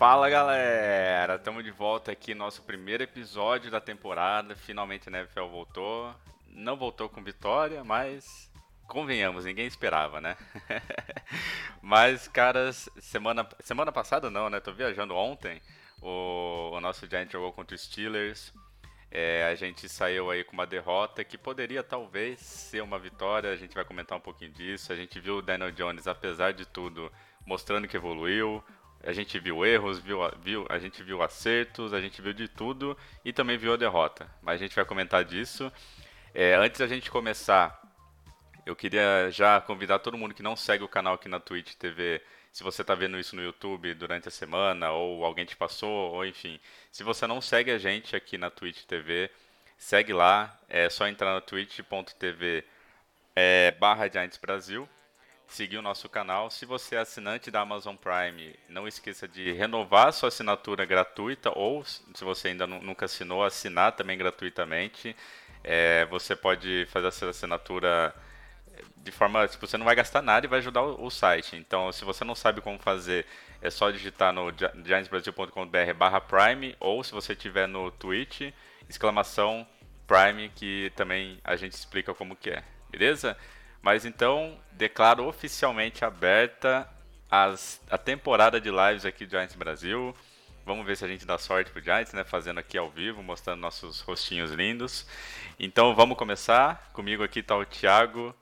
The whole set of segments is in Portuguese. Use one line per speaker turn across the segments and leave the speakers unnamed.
Fala galera, estamos de volta aqui nosso primeiro episódio da temporada. Finalmente NFL voltou. Não voltou com vitória, mas convenhamos, ninguém esperava, né? mas, caras, semana, semana passada não, né? Tô viajando ontem. O, o nosso Giant jogou contra os Steelers. É, a gente saiu aí com uma derrota que poderia talvez ser uma vitória. A gente vai comentar um pouquinho disso. A gente viu o Daniel Jones, apesar de tudo, mostrando que evoluiu. A gente viu erros, viu, viu, a gente viu acertos, a gente viu de tudo e também viu a derrota. Mas a gente vai comentar disso. É, antes da gente começar, eu queria já convidar todo mundo que não segue o canal aqui na Twitch TV. Se você está vendo isso no YouTube durante a semana, ou alguém te passou, ou enfim. Se você não segue a gente aqui na Twitch TV, segue lá. É só entrar no twitch.tv é, barra Giants Brasil seguir o nosso canal. Se você é assinante da Amazon Prime, não esqueça de renovar sua assinatura gratuita ou, se você ainda nunca assinou, assinar também gratuitamente. É, você pode fazer essa assinatura de forma, tipo, você não vai gastar nada e vai ajudar o, o site. Então, se você não sabe como fazer, é só digitar no giantsbrasil.com.br barra Prime ou se você tiver no Twitch, exclamação Prime, que também a gente explica como que é, beleza? Mas então, declaro oficialmente aberta as, a temporada de lives aqui do Giants Brasil. Vamos ver se a gente dá sorte pro Giants, né? Fazendo aqui ao vivo, mostrando nossos rostinhos lindos. Então vamos começar. Comigo aqui tá o Thiago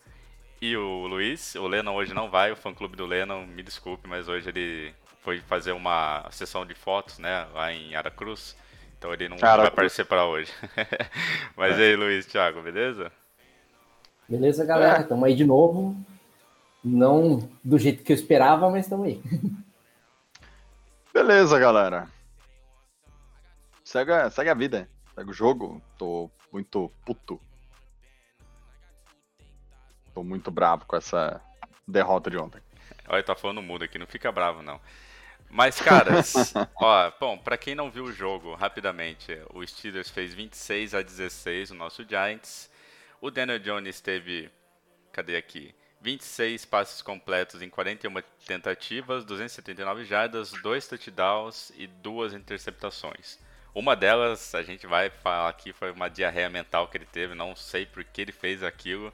e o Luiz. O Lennon hoje não vai, o fã clube do Lennon, me desculpe, mas hoje ele foi fazer uma sessão de fotos, né? Lá em Aracruz. Então ele não vai aparecer para hoje. mas é. aí, Luiz, Thiago, beleza?
Beleza, galera? Estamos aí de novo. Não do jeito que eu esperava, mas estamos aí.
Beleza, galera. Segue, a- segue a vida. Segue o jogo. Tô muito puto. Tô muito bravo com essa derrota de ontem.
Olha, tá falando mudo aqui, não fica bravo não. Mas, caras, ó, bom, pra quem não viu o jogo, rapidamente, o Steelers fez 26 a 16 o nosso Giants. O Daniel Jones teve, cadê aqui? 26 passes completos em 41 tentativas, 279 jardas, 2 touchdowns e duas interceptações. Uma delas, a gente vai falar aqui, foi uma diarreia mental que ele teve, não sei por que ele fez aquilo.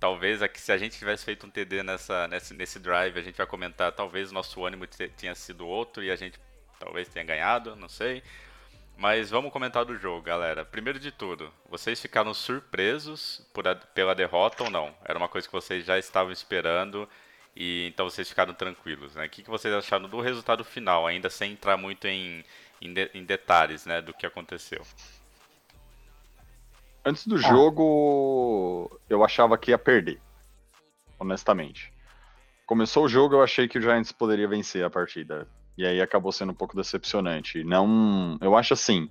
Talvez se a gente tivesse feito um TD nessa, nesse, nesse drive, a gente vai comentar, talvez o nosso ânimo tenha sido outro e a gente talvez tenha ganhado, não sei. Mas vamos comentar do jogo, galera. Primeiro de tudo, vocês ficaram surpresos por a, pela derrota ou não? Era uma coisa que vocês já estavam esperando e então vocês ficaram tranquilos, né? O que, que vocês acharam do resultado final, ainda sem entrar muito em, em, de, em detalhes, né, do que aconteceu?
Antes do ah. jogo, eu achava que ia perder, honestamente. Começou o jogo, eu achei que o Giants poderia vencer a partida. E aí acabou sendo um pouco decepcionante. Não, eu acho assim,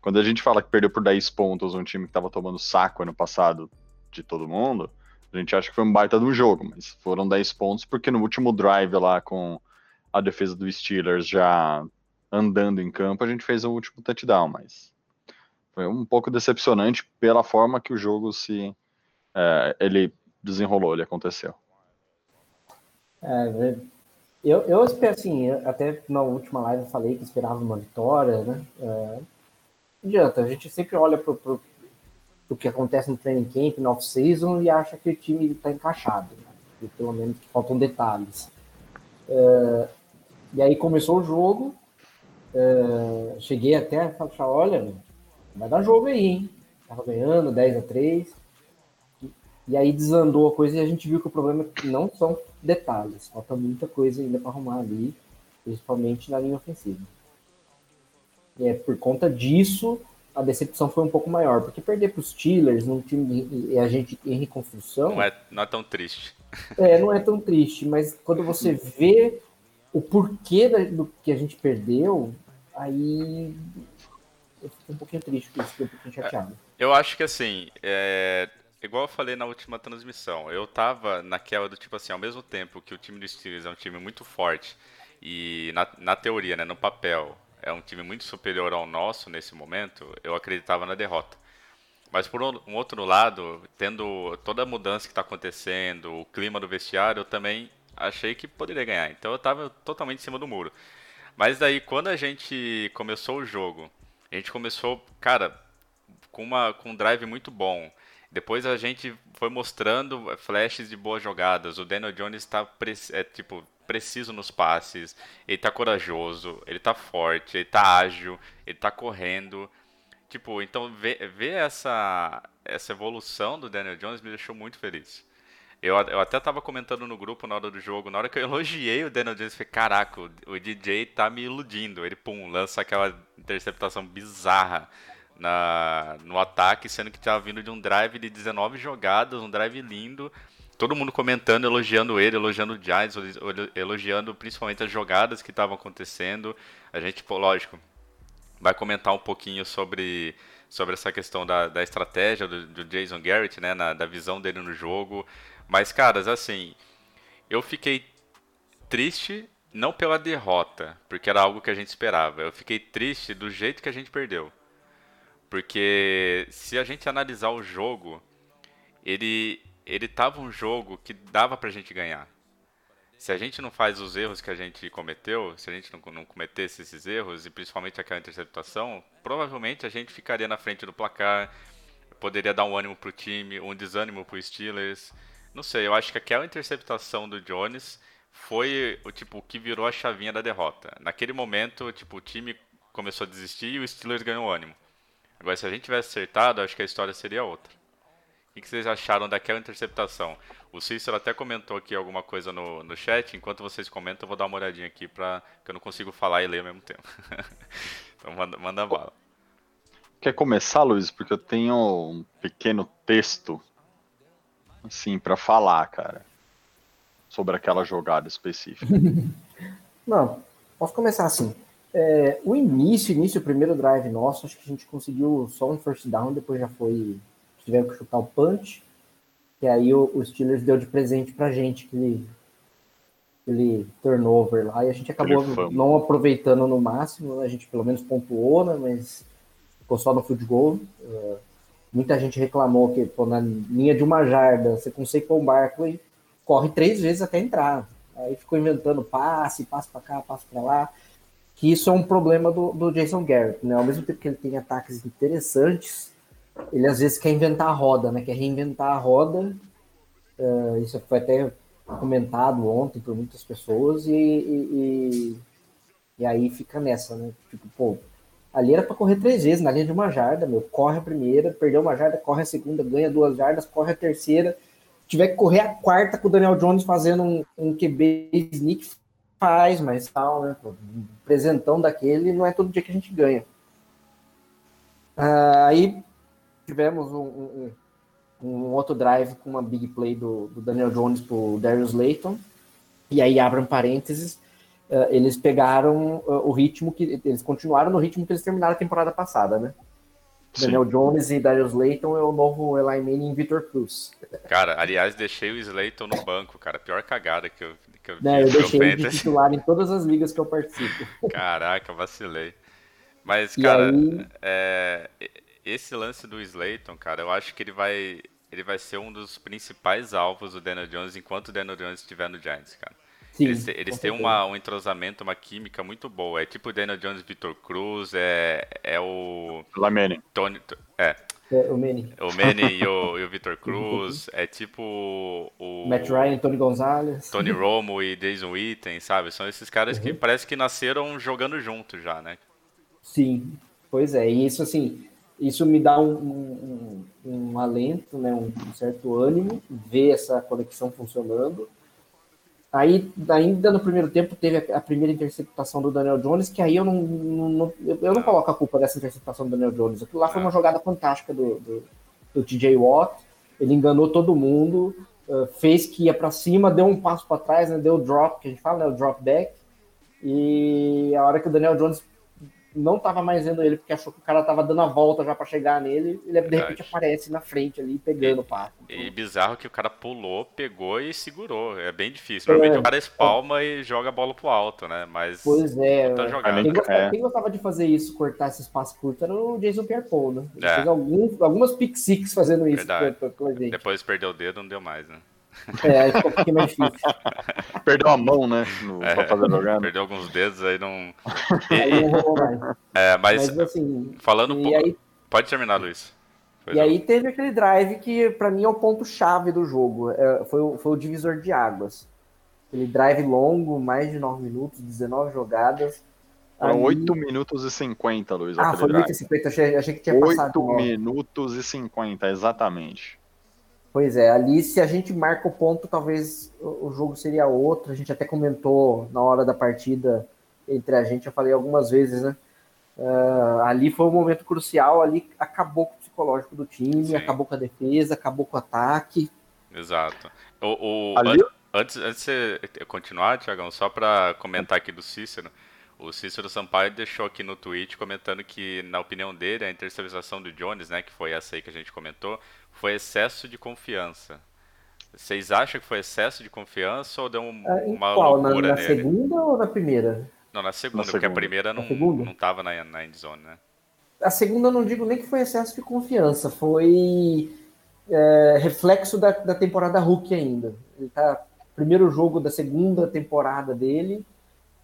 quando a gente fala que perdeu por 10 pontos um time que estava tomando saco ano passado de todo mundo, a gente acha que foi um baita um jogo, mas foram 10 pontos porque no último drive lá com a defesa do Steelers já andando em campo, a gente fez o último touchdown, mas foi um pouco decepcionante pela forma que o jogo se é, ele desenrolou, ele aconteceu.
É, eu, eu espero, assim, até na última live eu falei que esperava uma vitória, né? É, não adianta, a gente sempre olha pro, pro que acontece no training camp, no off-season, e acha que o time está encaixado, né? E pelo menos faltam detalhes. É, e aí começou o jogo, é, cheguei até a falar, olha, vai dar jogo aí, hein? Tava ganhando 10 a 3 e aí desandou a coisa e a gente viu que o problema não são detalhes, falta muita coisa ainda para arrumar ali, principalmente na linha ofensiva. E é por conta disso a decepção foi um pouco maior, porque perder para os Steelers num time e a gente em reconstrução
não é, não é tão triste.
É, não é tão triste, mas quando você vê o porquê do que a gente perdeu, aí eu fiquei um pouquinho triste com isso, fiquei um pouquinho chateado.
Eu acho que assim, é, igual eu falei na última transmissão, eu tava naquela do tipo assim, ao mesmo tempo que o time do Steelers é um time muito forte e na, na teoria, né, no papel, é um time muito superior ao nosso nesse momento, eu acreditava na derrota. Mas por um outro lado, tendo toda a mudança que está acontecendo, o clima do vestiário, eu também achei que poderia ganhar. Então eu estava totalmente em cima do muro. Mas daí, quando a gente começou o jogo, a gente começou, cara, com, uma, com um drive muito bom. Depois a gente foi mostrando flashes de boas jogadas. O Daniel Jones está é, tipo, preciso nos passes, ele está corajoso, ele está forte, ele está ágil, ele está correndo. Tipo, então ver, ver essa, essa evolução do Daniel Jones me deixou muito feliz. Eu, eu até tava comentando no grupo na hora do jogo, na hora que eu elogiei o Daniel Jones, eu falei, caraca, o, o DJ tá me iludindo. Ele, pum, lança aquela interceptação bizarra na, no ataque, sendo que tava vindo de um drive de 19 jogadas, um drive lindo. Todo mundo comentando, elogiando ele, elogiando o Giants, elogiando principalmente as jogadas que estavam acontecendo. A gente, lógico, vai comentar um pouquinho sobre, sobre essa questão da, da estratégia do, do Jason Garrett, né, na, da visão dele no jogo. Mas, caras, assim, eu fiquei triste não pela derrota, porque era algo que a gente esperava. Eu fiquei triste do jeito que a gente perdeu. Porque se a gente analisar o jogo, ele ele tava um jogo que dava pra gente ganhar se a gente não faz os erros que a gente cometeu, se a gente não, não cometesse esses erros, e principalmente aquela interceptação, provavelmente a gente ficaria na frente do placar, poderia dar um ânimo pro time, um desânimo pro Steelers. Não sei, eu acho que aquela interceptação do Jones foi o tipo que virou a chavinha da derrota. Naquele momento, tipo, o time começou a desistir e o Steelers ganhou ânimo. Agora, se a gente tivesse acertado, acho que a história seria outra. O que vocês acharam daquela interceptação? O Cícero até comentou aqui alguma coisa no, no chat. Enquanto vocês comentam, eu vou dar uma olhadinha aqui, pra, que eu não consigo falar e ler ao mesmo tempo. então manda, manda bala.
Quer começar, Luiz? Porque eu tenho um pequeno texto, assim, para falar, cara, sobre aquela jogada específica.
não, posso começar assim. É, o início, início, o primeiro drive nosso, acho que a gente conseguiu só um first down, depois já foi tiveram que chutar o punch, e aí o, o Steelers deu de presente pra gente aquele, aquele turnover lá, e a gente acabou não aproveitando no máximo, a gente pelo menos pontuou, né, mas ficou só no field goal. Uh, muita gente reclamou que pô, na linha de uma jarda, você com Saquon Barkley corre três vezes até entrar. Aí ficou inventando passe, passe para cá, passe para lá. Que isso é um problema do, do Jason Garrett, né? Ao mesmo tempo que ele tem ataques interessantes, ele às vezes quer inventar a roda, né? Quer reinventar a roda. Uh, isso foi até comentado ontem por muitas pessoas e, e, e, aí fica nessa, né? Tipo, pô, ali era para correr três vezes na linha de uma jarda, meu. Corre a primeira, perdeu uma jarda, corre a segunda, ganha duas jardas, corre a terceira. Se tiver que correr a quarta com o Daniel Jones fazendo um, um QB sneak, faz, mas tal, né? Um presentão daquele não é todo dia que a gente ganha. Uh, aí tivemos um, um, um, outro drive com uma big play do, do Daniel Jones pro Darius Layton. E aí, abram parênteses, uh, eles pegaram uh, o ritmo que. Eles continuaram no ritmo que eles terminaram a temporada passada, né? Sim. Daniel Jones e Darius Layton é o novo Eli Manning e Victor Cruz.
Cara, aliás, deixei o Slayton no banco, cara. Pior cagada que eu, que eu,
Não, eu deixei ele de titular em todas as ligas que eu participo.
Caraca, vacilei. Mas, cara, aí... é, esse lance do Slayton, cara, eu acho que ele vai, ele vai ser um dos principais alvos do Daniel Jones enquanto o Daniel Jones estiver no Giants, cara. Sim, eles eles têm uma, um entrosamento, uma química muito boa. É tipo o Daniel Jones e Victor Cruz, é, é o.
Lamene.
Tony. É.
é o Manny.
O Manny e o, e o Victor Cruz. é tipo o.
Matt Ryan, Tony Gonzalez.
Tony Romo e Jason Witten, sabe? São esses caras uhum. que parece que nasceram jogando juntos já, né?
Sim, pois é. E isso, assim, isso me dá um, um, um alento, né, um, um, certo ânimo, ver essa conexão funcionando. Aí, ainda no primeiro tempo, teve a, primeira interceptação do Daniel Jones, que aí eu não, não, não eu não coloco a culpa dessa interceptação do Daniel Jones. Aquilo lá foi uma jogada fantástica do, do, do TJ Watt, ele enganou todo mundo, uh, fez que ia para cima, deu um passo para trás, né, deu o drop, que a gente fala, né, o drop back, e a hora que o Daniel Jones não tava mais vendo ele porque achou que o cara tava dando a volta já pra chegar nele, ele de repente aparece na frente ali, pegando o passe.
E bizarro que o cara pulou, pegou e segurou. É bem difícil. Normalmente
É.
o cara espalma e joga a bola pro alto, né? Mas
Pois é.
tá jogando.
nem-
Quem gostava,
É.
quem gostava de fazer isso, cortar esses passos curtos, era o Jason Pierre-Paul, né? Ele
É.
fez alguns, algumas pick six fazendo isso.
Depois perdeu o dedo, não deu mais, né?
É, aí ficou um pouquinho mais difícil.
Perdeu a mão, né? No,
É.
Pra fazer jogada.
Perdeu alguns dedos aí não.
Aí não rolou mais.
É, mas,
Mas assim,
falando um
e
pouco.
aí,
Pode terminar, Luiz. Pois
e
não.
aí teve aquele drive que pra mim é o ponto-chave do jogo. É, foi, o- foi o divisor de águas. Aquele drive longo, mais de 9 minutos, 19 jogadas.
Foram
Aí-
8 minutos e 50, Luiz.
Ah, foi
drive.
8 e 50, achei, achei que tinha passado.
8
nove.
minutos e 50, exatamente.
Pois é, ali se a gente marca o ponto, talvez o jogo seria outro. A gente até comentou na hora da partida entre a gente, eu falei algumas vezes, né? Ah, ali foi um momento crucial, ali acabou com o psicológico do time,
Sim.
acabou com a defesa, acabou com o ataque.
Exato. O, o-
Ali-
an- antes, antes de você continuar, Tiagão, só pra comentar aqui do Cícero, o Cícero Sampaio deixou aqui no tweet comentando que, na opinião dele, a interceptação do Jones, né, que foi essa aí que a gente comentou, foi excesso de confiança. Vocês acham que foi excesso de confiança ou deu um-
Ah, em
uma
qual? Na,
loucura
na
nele?
segunda ou na primeira?
Não, na segunda,
Na
porque a
segunda.
primeira
Na
não,
segunda?
não tava na, na endzone, né?
A segunda eu não digo nem que foi excesso de confiança, foi é, reflexo da, da temporada Hulk ainda. Ele tá primeiro jogo da segunda temporada dele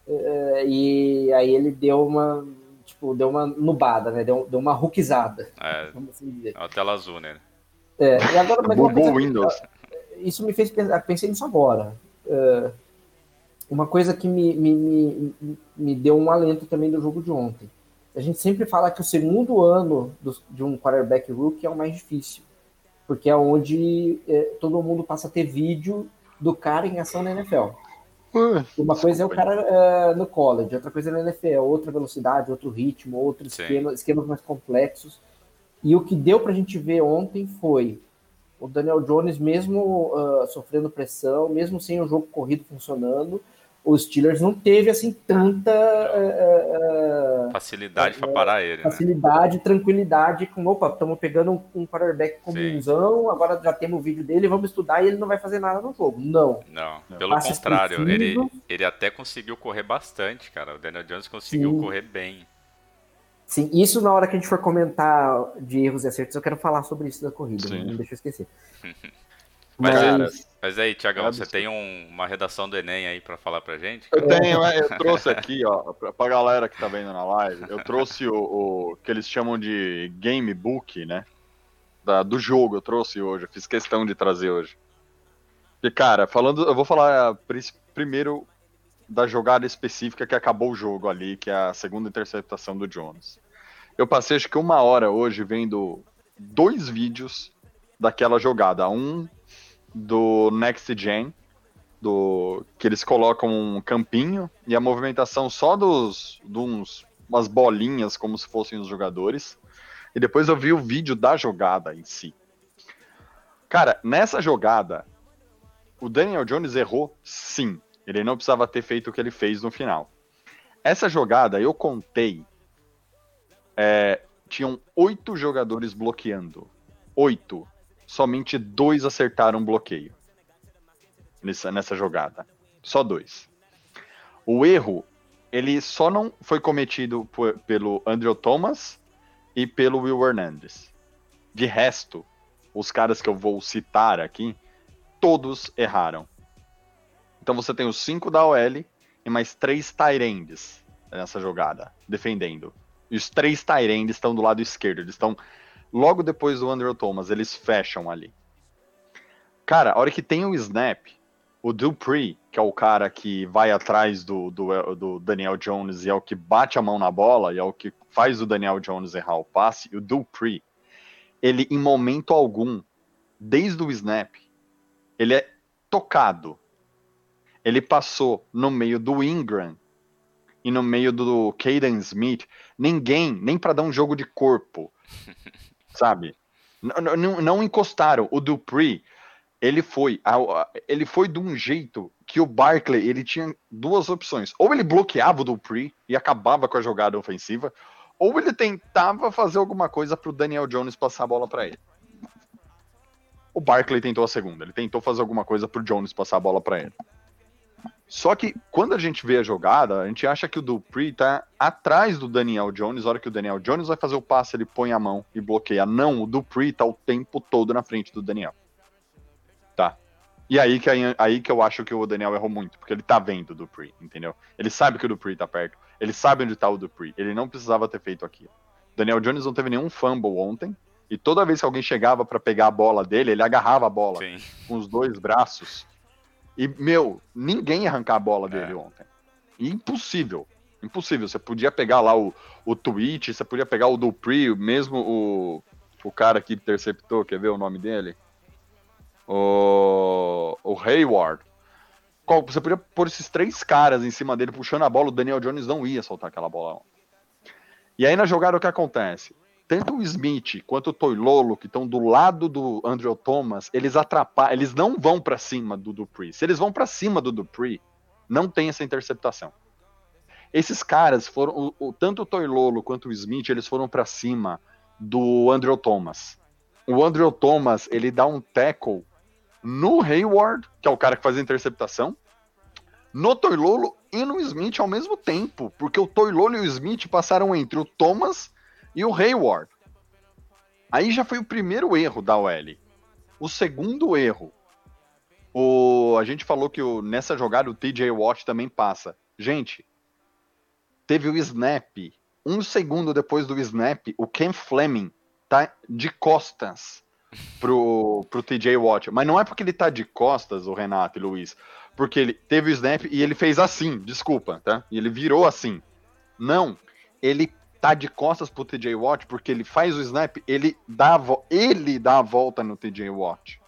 é, e aí ele deu uma tipo deu uma nubada, né? Deu, deu uma Hulkizada,
É,
vamos assim dizer.
é uma tela azul nele.
É, e agora, mas uma
Bugou
coisa
o Windows.
isso me fez pensar, pensei nisso agora. É, uma coisa que me, me, me, me deu um alento também do jogo de ontem. A gente sempre fala que o segundo ano do- de um quarterback rookie é o mais difícil, porque é onde é, todo mundo passa a ter vídeo do cara em ação na NFL. Uma coisa é o cara é, no college, outra coisa é na NFL, outra velocidade, outro ritmo, outro
Sim.
esquema, esquemas mais complexos. E o que deu pra gente ver ontem foi o Daniel Jones, mesmo ah, sofrendo pressão, mesmo sem o jogo corrido funcionando, os Steelers não teve assim tanta ah,
Facilidade pra parar ele, né?
facilidade, tranquilidade, com opa, estamos pegando um, um quarterback comunzão, agora já temos o vídeo dele, vamos estudar e ele não vai fazer nada no jogo. Não.
Não,
Não.
pelo
Passes
contrário, ele, ele até conseguiu correr bastante, cara. O Daniel Jones conseguiu
Sim.
correr bem.
Sim, isso na hora que a gente for comentar de erros e acertos, eu quero falar sobre isso da corrida,
Sim.
não deixa eu esquecer.
Mas,
Cara,
Mas aí, Tiagão,
É
você tem um- uma redação do Enem aí pra falar pra gente?
Eu tenho, é, eu trouxe aqui, ó, pra, pra galera que tá vendo na live, eu trouxe o, o que eles chamam de game book, né? Da- do jogo, eu trouxe hoje, eu fiz questão de trazer hoje. E, cara, falando, eu vou falar pri- primeiro da jogada específica que acabou o jogo ali, que é a segunda interceptação do Jones. Eu passei acho que uma hora hoje vendo dois vídeos daquela jogada. Um do Next Gen, do que eles colocam um campinho e a movimentação só dos de uns, umas bolinhas como se fossem os jogadores. E depois eu vi o vídeo da jogada em si. Cara, nessa jogada, o Daniel Jones errou sim. Ele não precisava ter feito o que ele fez no final. Essa jogada eu contei. É, tinham oito jogadores bloqueando. Oito. Somente dois acertaram bloqueio nessa, nessa jogada. Só dois. O erro, ele só não foi cometido por- pelo Andrew Thomas e pelo Will Hernandez. De resto, os caras que eu vou citar aqui, todos erraram. Então você tem os cinco da OL e mais três Tyrands nessa jogada, defendendo. E os três Tyrands estão do lado esquerdo, eles estão logo depois do Andrew Thomas, eles fecham ali. Cara, a hora que tem o snap, o Dupree, que é o cara que vai atrás do, do, do Daniel Jones e é o que bate a mão na bola e é o que faz o Daniel Jones errar o passe, o Dupree, ele em momento algum, desde o snap, ele é tocado. Ele passou no meio do Ingram e no meio do Caden Smith. Ninguém, nem para dar um jogo de corpo, sabe? Não, não encostaram. O Dupree, ele foi, ele foi de um jeito que o Barkley ele tinha duas opções. Ou ele bloqueava o Dupree e acabava com a jogada ofensiva, ou ele tentava fazer alguma coisa para o Daniel Jones passar a bola para ele. O Barkley tentou a segunda, ele tentou fazer alguma coisa para o Jones passar a bola para ele. Só que quando a gente vê a jogada, a gente acha que o Dupree tá atrás do Daniel Jones. A hora que o Daniel Jones vai fazer o passe, ele põe a mão e bloqueia. Não, o Dupree tá o tempo todo na frente do Daniel. Tá? E aí que, aí que eu acho que o Daniel errou muito, porque ele tá vendo o Dupree, entendeu? Ele sabe que o Dupree tá perto, ele sabe onde tá o Dupree, ele não precisava ter feito aquilo. O Daniel Jones não teve nenhum fumble ontem, e toda vez que alguém chegava para pegar a bola dele, ele agarrava a bola Sim. com os dois braços e, meu, ninguém ia arrancar a bola dele é. ontem. Impossível. Impossível. Você podia pegar lá o, o tweet, você podia pegar o Dupree, mesmo o, o cara que interceptou, quer ver o nome dele? O, o Hayward. Você podia pôr esses três caras em cima dele puxando a bola, o Daniel Jones não ia soltar aquela bola. E aí na jogada o que acontece? Tanto o Smith quanto o Toilolo, que estão do lado do Andrew Thomas, eles atrapalham, eles não vão para cima do Dupree. Se eles vão para cima do Dupree, não tem essa interceptação. Esses caras foram, o, o, tanto o Toilolo quanto o Smith, eles foram para cima do Andrew Thomas. O Andrew Thomas, ele dá um tackle no Hayward, que é o cara que faz a interceptação, no Toilolo e no Smith ao mesmo tempo, porque o Toilolo e o Smith passaram entre o Thomas e o Hayward. Aí já foi o primeiro erro da OL. O segundo erro, o, a gente falou que o, nessa jogada o TJ Watt também passa. Gente, teve o snap. Um segundo depois do snap, o Ken Fleming tá de costas pro, pro TJ Watt. Mas não é porque ele tá de costas, o Renato e Luiz. Porque ele teve o snap e ele fez assim, desculpa, tá? E ele virou assim. Não, ele tá de costas pro TJ Watt, porque ele faz o snap, ele dá a, ele dá a volta no TJ Watt.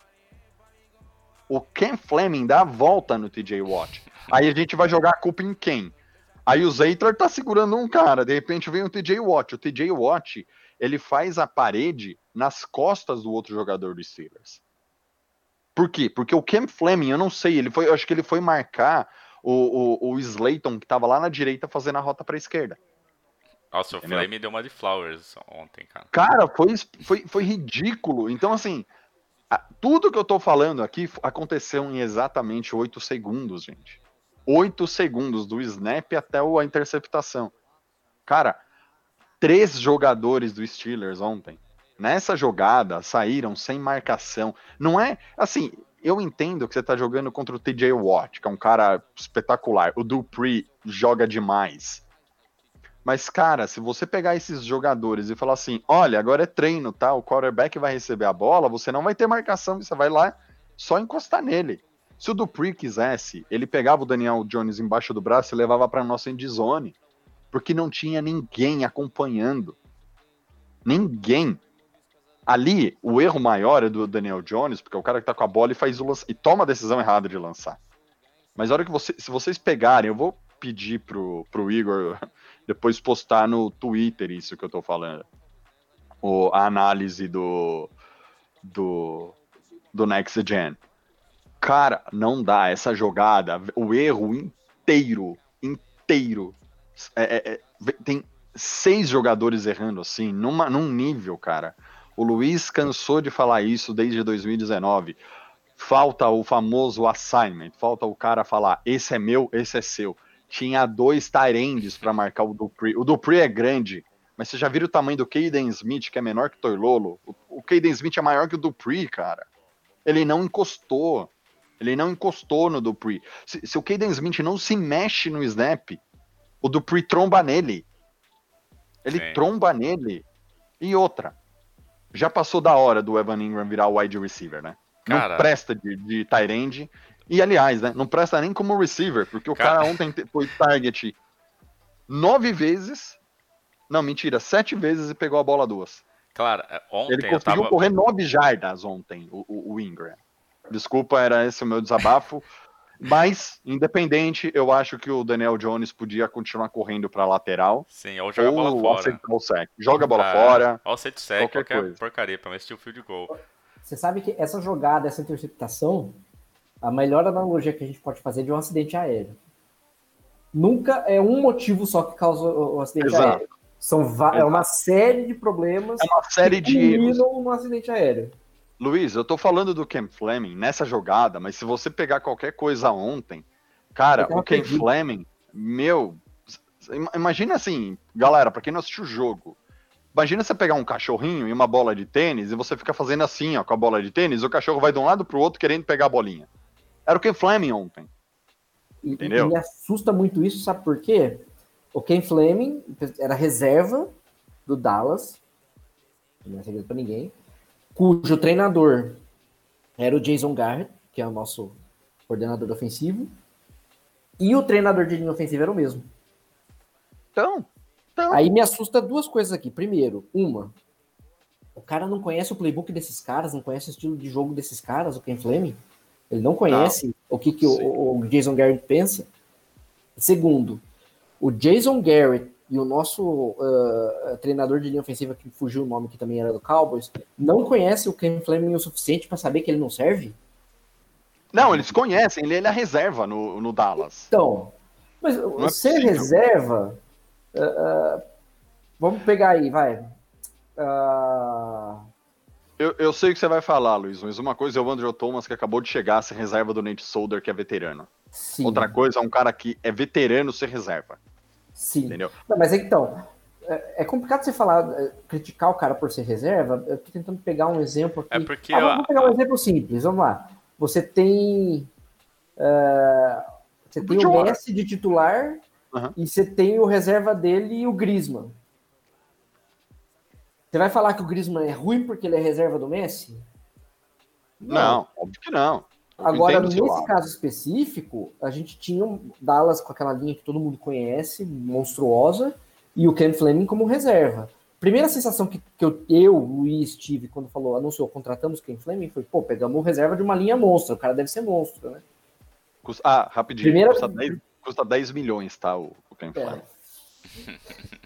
O Ken Fleming dá a volta no TJ Watt. Aí a gente vai jogar a culpa em quem? Aí o Zeitler tá segurando um cara, de repente vem o TJ Watt. O TJ Watt, ele faz a parede nas costas do outro jogador dos Steelers. Por quê? Porque o Ken Fleming, eu não sei, ele foi, eu acho que ele foi marcar o, o, o Slayton, que tava lá na direita, fazendo a rota para a esquerda.
Nossa, o? Flame deu uma de Flowers ontem, cara.
Cara, foi, foi, foi ridículo. Então, assim, tudo que eu tô falando aqui aconteceu em exatamente 8 segundos, gente. 8 segundos do snap até a interceptação. Cara, três jogadores do Steelers ontem, nessa jogada, saíram sem marcação. Não é assim. Eu entendo que você tá jogando contra o TJ Watt, que é um cara espetacular. O Dupree joga demais. Mas, cara, se você pegar esses jogadores e falar assim: olha, agora é treino, tá? O quarterback vai receber a bola, você não vai ter marcação, você vai lá só encostar nele. Se o Dupree quisesse, ele pegava o Daniel Jones embaixo do braço e levava para nossa endzone, porque não tinha ninguém acompanhando. Ninguém. Ali, o erro maior é do Daniel Jones, porque é o cara que tá com a bola e faz o e toma a decisão errada de lançar. Mas a hora que você, se vocês pegarem, eu vou pedir pro, pro Igor depois postar no Twitter isso que eu tô falando. O, a análise do, do, do Next Gen. Cara, não dá. Essa jogada, o erro inteiro, inteiro. É, é, é, tem seis jogadores errando assim, numa, num nível, cara. O Luiz cansou de falar isso desde 2019. Falta o famoso assignment, falta o cara falar: esse é meu, esse é seu tinha dois Tyrands para marcar o Dupree. O Dupree é grande, mas você já viu o tamanho do Caden Smith, que é menor que o Toilolo? O, Caden Smith é maior que o Dupree, cara. Ele não encostou. Ele não encostou no Dupree. Se, se o Caden Smith não se mexe no snap, o Dupree tromba nele. Ele Sim. tromba nele. E outra, já passou da hora do Evan Ingram virar wide receiver, né? Cara... Não presta de, de Tyrande e aliás, né, não presta nem como receiver, porque o cara, cara ontem foi target nove vezes. Não, mentira, sete vezes e pegou a bola duas.
Claro, é, ontem
Ele conseguiu
tava...
correr nove jardas ontem, o, o, o Ingram. Desculpa, era esse o meu desabafo. Mas, independente, eu acho que o Daniel Jones podia continuar correndo para lateral.
Sim, ou jogar a bola fora.
O sec. Joga a bola ah, fora.
Ou sec, qualquer, qualquer coisa. porcaria, pra meter o field goal.
você sabe que essa jogada, essa interceptação, a melhor analogia que a gente pode fazer é de um acidente aéreo. Nunca é um motivo só que causa o acidente
Exato.
aéreo. São va- é uma série de problemas
É uma série
que
de erros.
culminam no acidente aéreo.
Luiz, eu tô falando do Ken Fleming nessa jogada, mas se você pegar qualquer coisa ontem, cara, o Ken
perdido.
Fleming, meu, im- imagina assim, galera, pra quem não assistiu o jogo, imagina você pegar um cachorrinho e uma bola de tênis e você fica fazendo assim, ó, com a bola de tênis, o cachorro vai de um lado pro outro querendo pegar a bolinha. Era o Ken Fleming ontem. Entendeu?
e me assusta muito isso, sabe por quê? O Ken Fleming era reserva do Dallas, não é segredo pra ninguém, cujo treinador era o Jason Garrett, que é o nosso coordenador ofensivo, e o treinador de linha ofensiva era o mesmo.
Então, então
Aí me assusta duas coisas aqui. Primeiro, uma, o cara não conhece o playbook desses caras, não conhece o estilo de jogo desses caras, o Ken Fleming. Ele não conhece o que, que o, o Jason Garrett pensa. Segundo, o Jason Garrett e o nosso ah, treinador de linha ofensiva, que fugiu o nome, que também era do Cowboys, não conhece o Ken Fleming o suficiente para saber que ele não serve?
não, eles conhecem, ele, ele é a reserva no, no Dallas.
Então, mas
é
ser
possível.
reserva. ah, ah, vamos pegar aí, vai. Ah,
Eu, eu sei o que você vai falar, Luiz, mas uma coisa é o Andrew Thomas, que acabou de chegar a ser reserva do Nate Solder, que é veterano.
sim,
Outra coisa é um cara que é veterano ser reserva,
sim.
entendeu?
Não, mas é então, é, é complicado você falar, é, criticar o cara por ser reserva. Eu tô tentando pegar um exemplo aqui.
É porque
Ah,
eu-
vamos pegar um exemplo simples, vamos lá. Você tem. ah, você tem o. Messi de titular
Aham.
e você tem o reserva dele e o Griezmann. Você vai falar que o Griezmann é ruim porque ele é reserva do Messi?
Não, óbvio que não. Eu
Agora,
o
nesse
lado.
caso específico, a gente tinha um Dallas com aquela linha que todo mundo conhece, monstruosa, e o Ken Fleming como reserva. Primeira sensação que, que eu, eu, Luiz, tive quando falou, anunciou, contratamos o Ken Fleming, foi, pô, pegamos o reserva de uma linha monstro, o cara deve ser monstro, né?
Custa- ah, rapidinho,
Primeira-
custa, 10, custa 10 milhões, tá, o, o Ken Fleming.
É,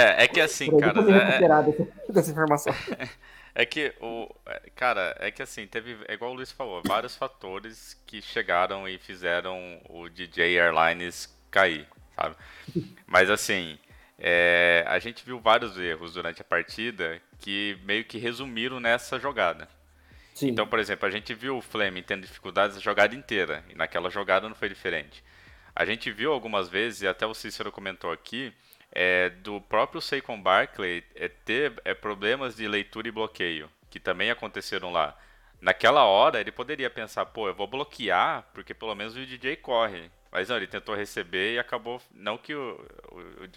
é que assim,
Por
cara, é,
dessa, dessa informação.
é que o. é, Cara, é que assim, teve. É igual o Luiz falou, vários fatores que chegaram e fizeram o DJ Airlines cair, sabe? Mas assim, é, a gente viu vários erros durante a partida que meio que resumiram nessa jogada.
Sim,
Então, por exemplo, a gente viu o Fleming tendo dificuldades a jogada inteira, e naquela jogada não foi diferente. A gente viu algumas vezes, e até o Cícero comentou aqui, é, do próprio Saquon Barkley é, ter é, problemas de leitura e bloqueio, que também aconteceram lá. Naquela hora, ele poderia pensar, pô, eu vou bloquear, porque pelo menos o DJ corre. Mas não, ele tentou receber e acabou. Não que o,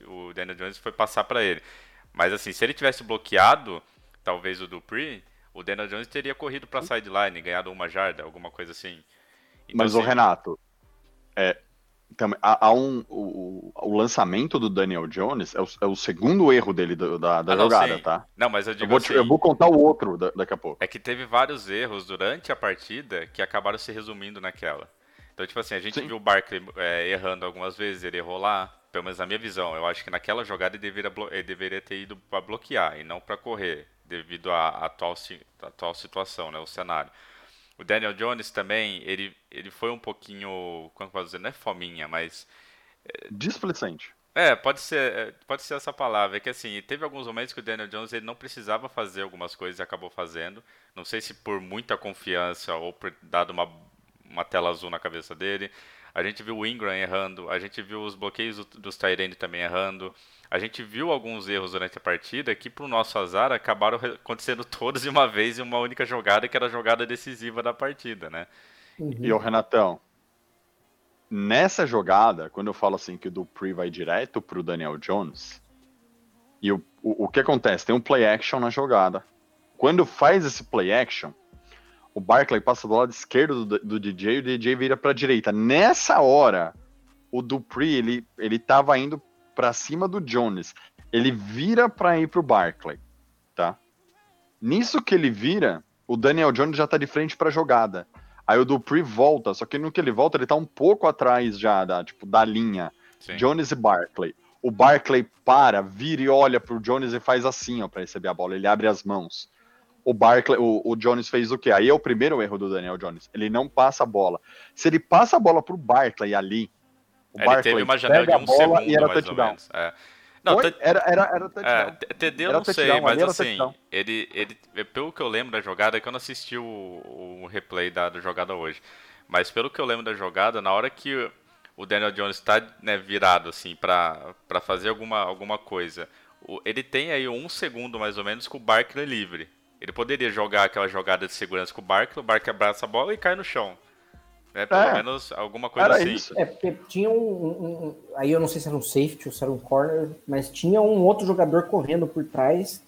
o, o Daniel Jones foi passar para ele. Mas assim, se ele tivesse bloqueado, talvez o Dupree, o Daniel Jones teria corrido para sideline, ganhado uma jarda, alguma coisa assim. Então,
Mas o
assim,
Renato, é, também, há, há um, o, o- lançamento do Daniel Jones é o, é o segundo erro dele do- da, da
Ah, não,
jogada,
sim.
tá?
Não, mas eu
Eu
digo
vou,
assim,
eu vou contar o outro da- daqui a pouco.
é que teve vários erros durante a partida que acabaram se resumindo naquela. Então, tipo assim, a gente
Sim.
viu o Barkley é, errando algumas vezes, ele errou lá, pelo menos na minha visão. Eu acho que naquela jogada ele deveria, ele deveria ter ido para bloquear e não para correr, devido à atual, atual situação, né, o cenário. O Daniel Jones também, ele, ele foi um pouquinho, como eu posso dizer, não é fominha, mas
Displicente.
É, pode ser, é, pode ser essa palavra. É que assim, teve alguns momentos que o Daniel Jones ele não precisava fazer algumas coisas e acabou fazendo. Não sei se por muita confiança ou por dado uma, uma tela azul na cabeça dele. A gente viu o Ingram errando, a gente viu os bloqueios do- dos Tyrande também errando. A gente viu alguns erros durante a partida que, pro nosso azar, acabaram acontecendo todos de uma vez em uma única jogada, que era a jogada decisiva da partida, né?
E o Renatão, nessa jogada, quando eu falo assim que o Dupree vai direto pro Daniel Jones, e o, o, o que acontece? Tem um play action na jogada. Quando faz esse play action, o Barkley passa do lado esquerdo do, do DJ e o DJ vira pra direita. Nessa hora, o Dupree, ele, ele tava indo pra cima do Jones. Ele vira pra ir pro Barkley, tá? Nisso que ele vira, o Daniel Jones já tá de frente pra jogada. Aí o Dupree volta, só que no que ele volta, ele tá um pouco atrás já da, tipo, da linha.
Sim.
Jones e Barkley. O Barkley para, vira e olha pro Jones e faz assim, ó, pra receber a bola. Ele abre as mãos. O Barkley, o, o Jones fez o quê? Aí é o primeiro erro do Daniel Jones. Ele não passa a bola. Se ele passa a bola pro Barkley ali, o
Ele
Barkley
teve uma janela de um
bola
segundo,
e era touchdown.
É. Não, t-
Era, era, era touchdown.
É, TD eu não sei,
touchdown,
mas assim, ele, ele, pelo que eu lembro da jogada, é que eu não assisti o, o replay da, da jogada hoje, mas pelo que eu lembro da jogada, na hora que o- Daniel Jones está né, virado assim pra fazer alguma, alguma coisa, ele tem aí um segundo mais ou menos com o Barkley livre. Ele poderia jogar aquela jogada de segurança com o Barkley, o Barkley abraça a bola e cai no chão. Né, pelo
É.
menos alguma coisa
Era
assim.
isso.
É, porque tinha um, um- um- Aí eu não sei se era um safety ou se era um corner, mas tinha um outro jogador correndo por trás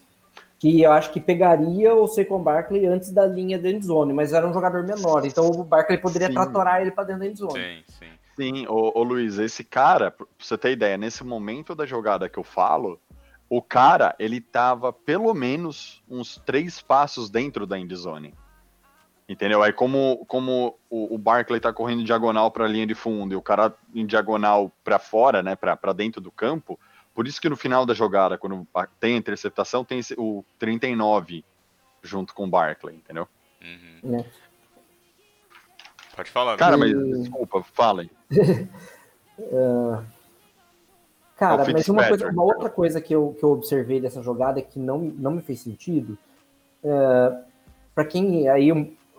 que eu acho que pegaria o Saquon Barkley antes da linha da endzone, mas era um jogador menor, então o Barkley poderia
Sim.
tratorar ele para dentro da endzone.
Sim, sim.
Sim, ô, ô Luiz, esse cara, pra você ter ideia, nesse momento da jogada que eu falo, o cara, ele tava pelo menos uns três passos dentro da endzone. Entendeu? Aí como, como o, o Barkley tá correndo em diagonal para a linha de fundo e o cara em diagonal para fora, né, para dentro do campo, por isso que no final da jogada, quando tem a interceptação, tem esse- o 39 junto com o Barkley, entendeu?
Uhum.
Né?
Pode falar.
Cara,
né?
mas
E-
desculpa, falem.
Cara,
É o
mas uma, coisa- uma outra coisa que eu, que eu observei dessa jogada que não, não me fez sentido, é, para quem aí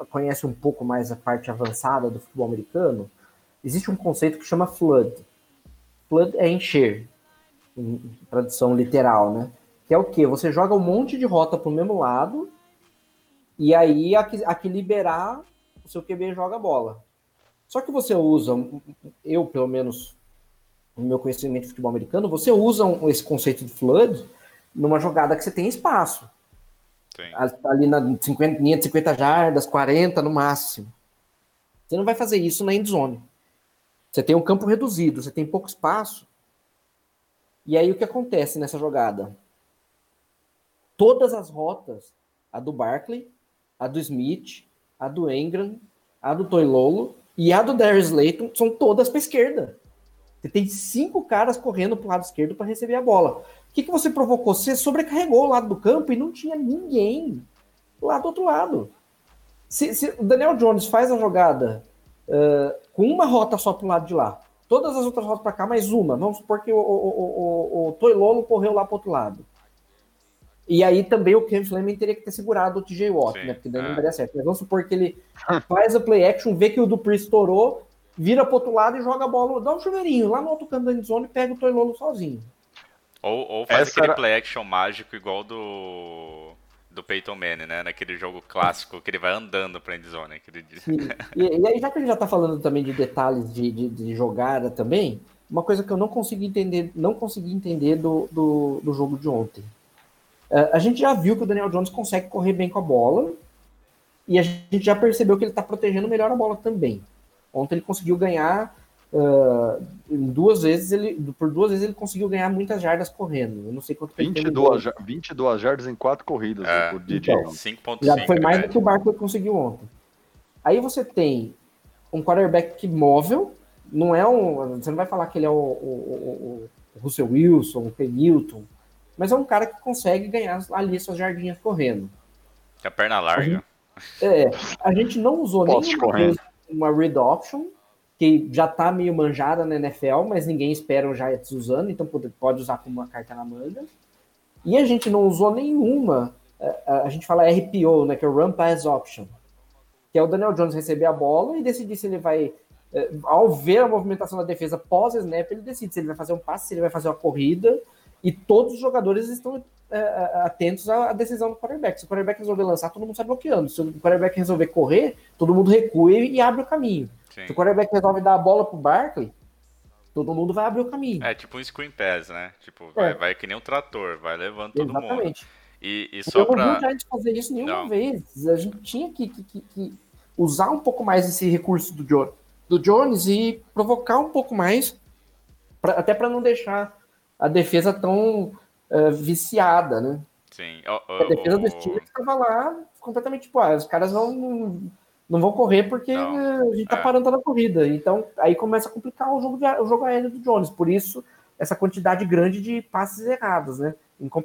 conhece um pouco mais a parte avançada do futebol americano, existe um conceito que chama flood. Flood é encher, em tradução literal, né? Que é o quê? Você joga um monte de rota para o mesmo lado e aí a que, a que liberar, o seu QB joga a bola. Só que você usa, eu pelo menos no meu conhecimento de futebol americano, você usa um- esse conceito de flood numa jogada que você tem espaço. Ali na 50, linha de 50 jardas, 40 no máximo. Você não vai fazer isso na endzone. Você tem um campo reduzido, você tem pouco espaço. E aí o que acontece nessa jogada? Todas as rotas, a do Barkley, a do Smith, a do Engram, a do Toilolo e a do Darius Slayton são todas para esquerda. Você tem cinco caras correndo para o lado esquerdo para receber a bola. O que, que você provocou? Você sobrecarregou o lado do campo e não tinha ninguém lá do outro lado. Se, se o Daniel Jones faz a jogada uh, com uma rota só para o lado de lá, todas as outras rotas para cá, mais uma. Vamos supor que o, o, o, o, o Toilolo correu lá para outro lado. E aí também o Ken Fleming teria que ter segurado o TJ Watt,
Sim,
né? Porque daí
é.
não daria certo. Mas vamos supor que ele faz a play action, vê que o Dupri estourou, vira pro outro lado e joga a bola, dá um chuveirinho lá no outro canto da endzone e pega o Toilolo sozinho.
Ou, ou faz
Essa
aquele
era-
play action mágico igual do do Peyton Manning, né? Naquele jogo clássico que ele vai andando pra endzone. Aquele...
E, e aí, já que gente já tá falando também de detalhes de, de, de jogada também, uma coisa que eu não consegui entender, não consegui entender do, do, do jogo de ontem. Eh, a gente já viu que o Daniel Jones consegue correr bem com a bola, e a gente já percebeu que ele tá protegendo melhor a bola também. Ontem ele conseguiu ganhar em duas vezes, ele, por duas vezes ele conseguiu ganhar muitas jardas correndo. Eu não sei quanto que ele teve em
22, ja- 22 jardas em quatro corridas
É.
o DJ.
Então,
5.5.
Já foi mais
né?
do que o Barkley conseguiu ontem. Aí você tem um quarterback móvel, não é um. Você não vai falar que ele é o, o, o- o Russell Wilson, o Ken Newton, mas é um cara que consegue ganhar ali suas jardinhas correndo.
Com a perna larga.
É, a gente não usou
Poste
nenhuma. Uma read option, que já tá meio manjada na NFL, mas ninguém espera o Giants usando, então pode, usar como uma carta na manga. E a gente não usou nenhuma, eh, a, a gente fala RPO, né, que é o Run Pass Option, que é o Daniel Jones receber a bola e decidir se ele vai, eh, ao ver a movimentação da defesa pós-snap, ele decide se ele vai fazer um passe, se ele vai fazer uma corrida, e todos os jogadores estão atentos à decisão do quarterback. Se o quarterback resolver lançar, todo mundo sai bloqueando. Se o quarterback resolver correr, todo mundo recua e, e abre o caminho.
Sim.
Se o quarterback resolve dar a bola pro Barkley, todo mundo vai abrir o caminho.
É tipo um screen pass, né? Tipo, vai,
É.
vai que nem um trator, vai levando todo mundo.
Exatamente.
E, e
Eu
só
não vi
pra.
Giants fazer isso nenhuma
Não.
vez. A gente tinha que, que- que- que usar um pouco mais esse recurso do, jo do Jones e provocar um pouco mais, pra- até para não deixar a defesa tão eh, viciada, né?
Sim. Ó, ó,
A defesa
ó,
do Steelers estava lá completamente tipo, ah, os caras não, não vão correr porque
Não,
a gente tá
é.
parando toda a corrida. Então, aí começa a complicar o jogo, de, o jogo aéreo do Jones. Por isso, essa quantidade grande de passes errados, né?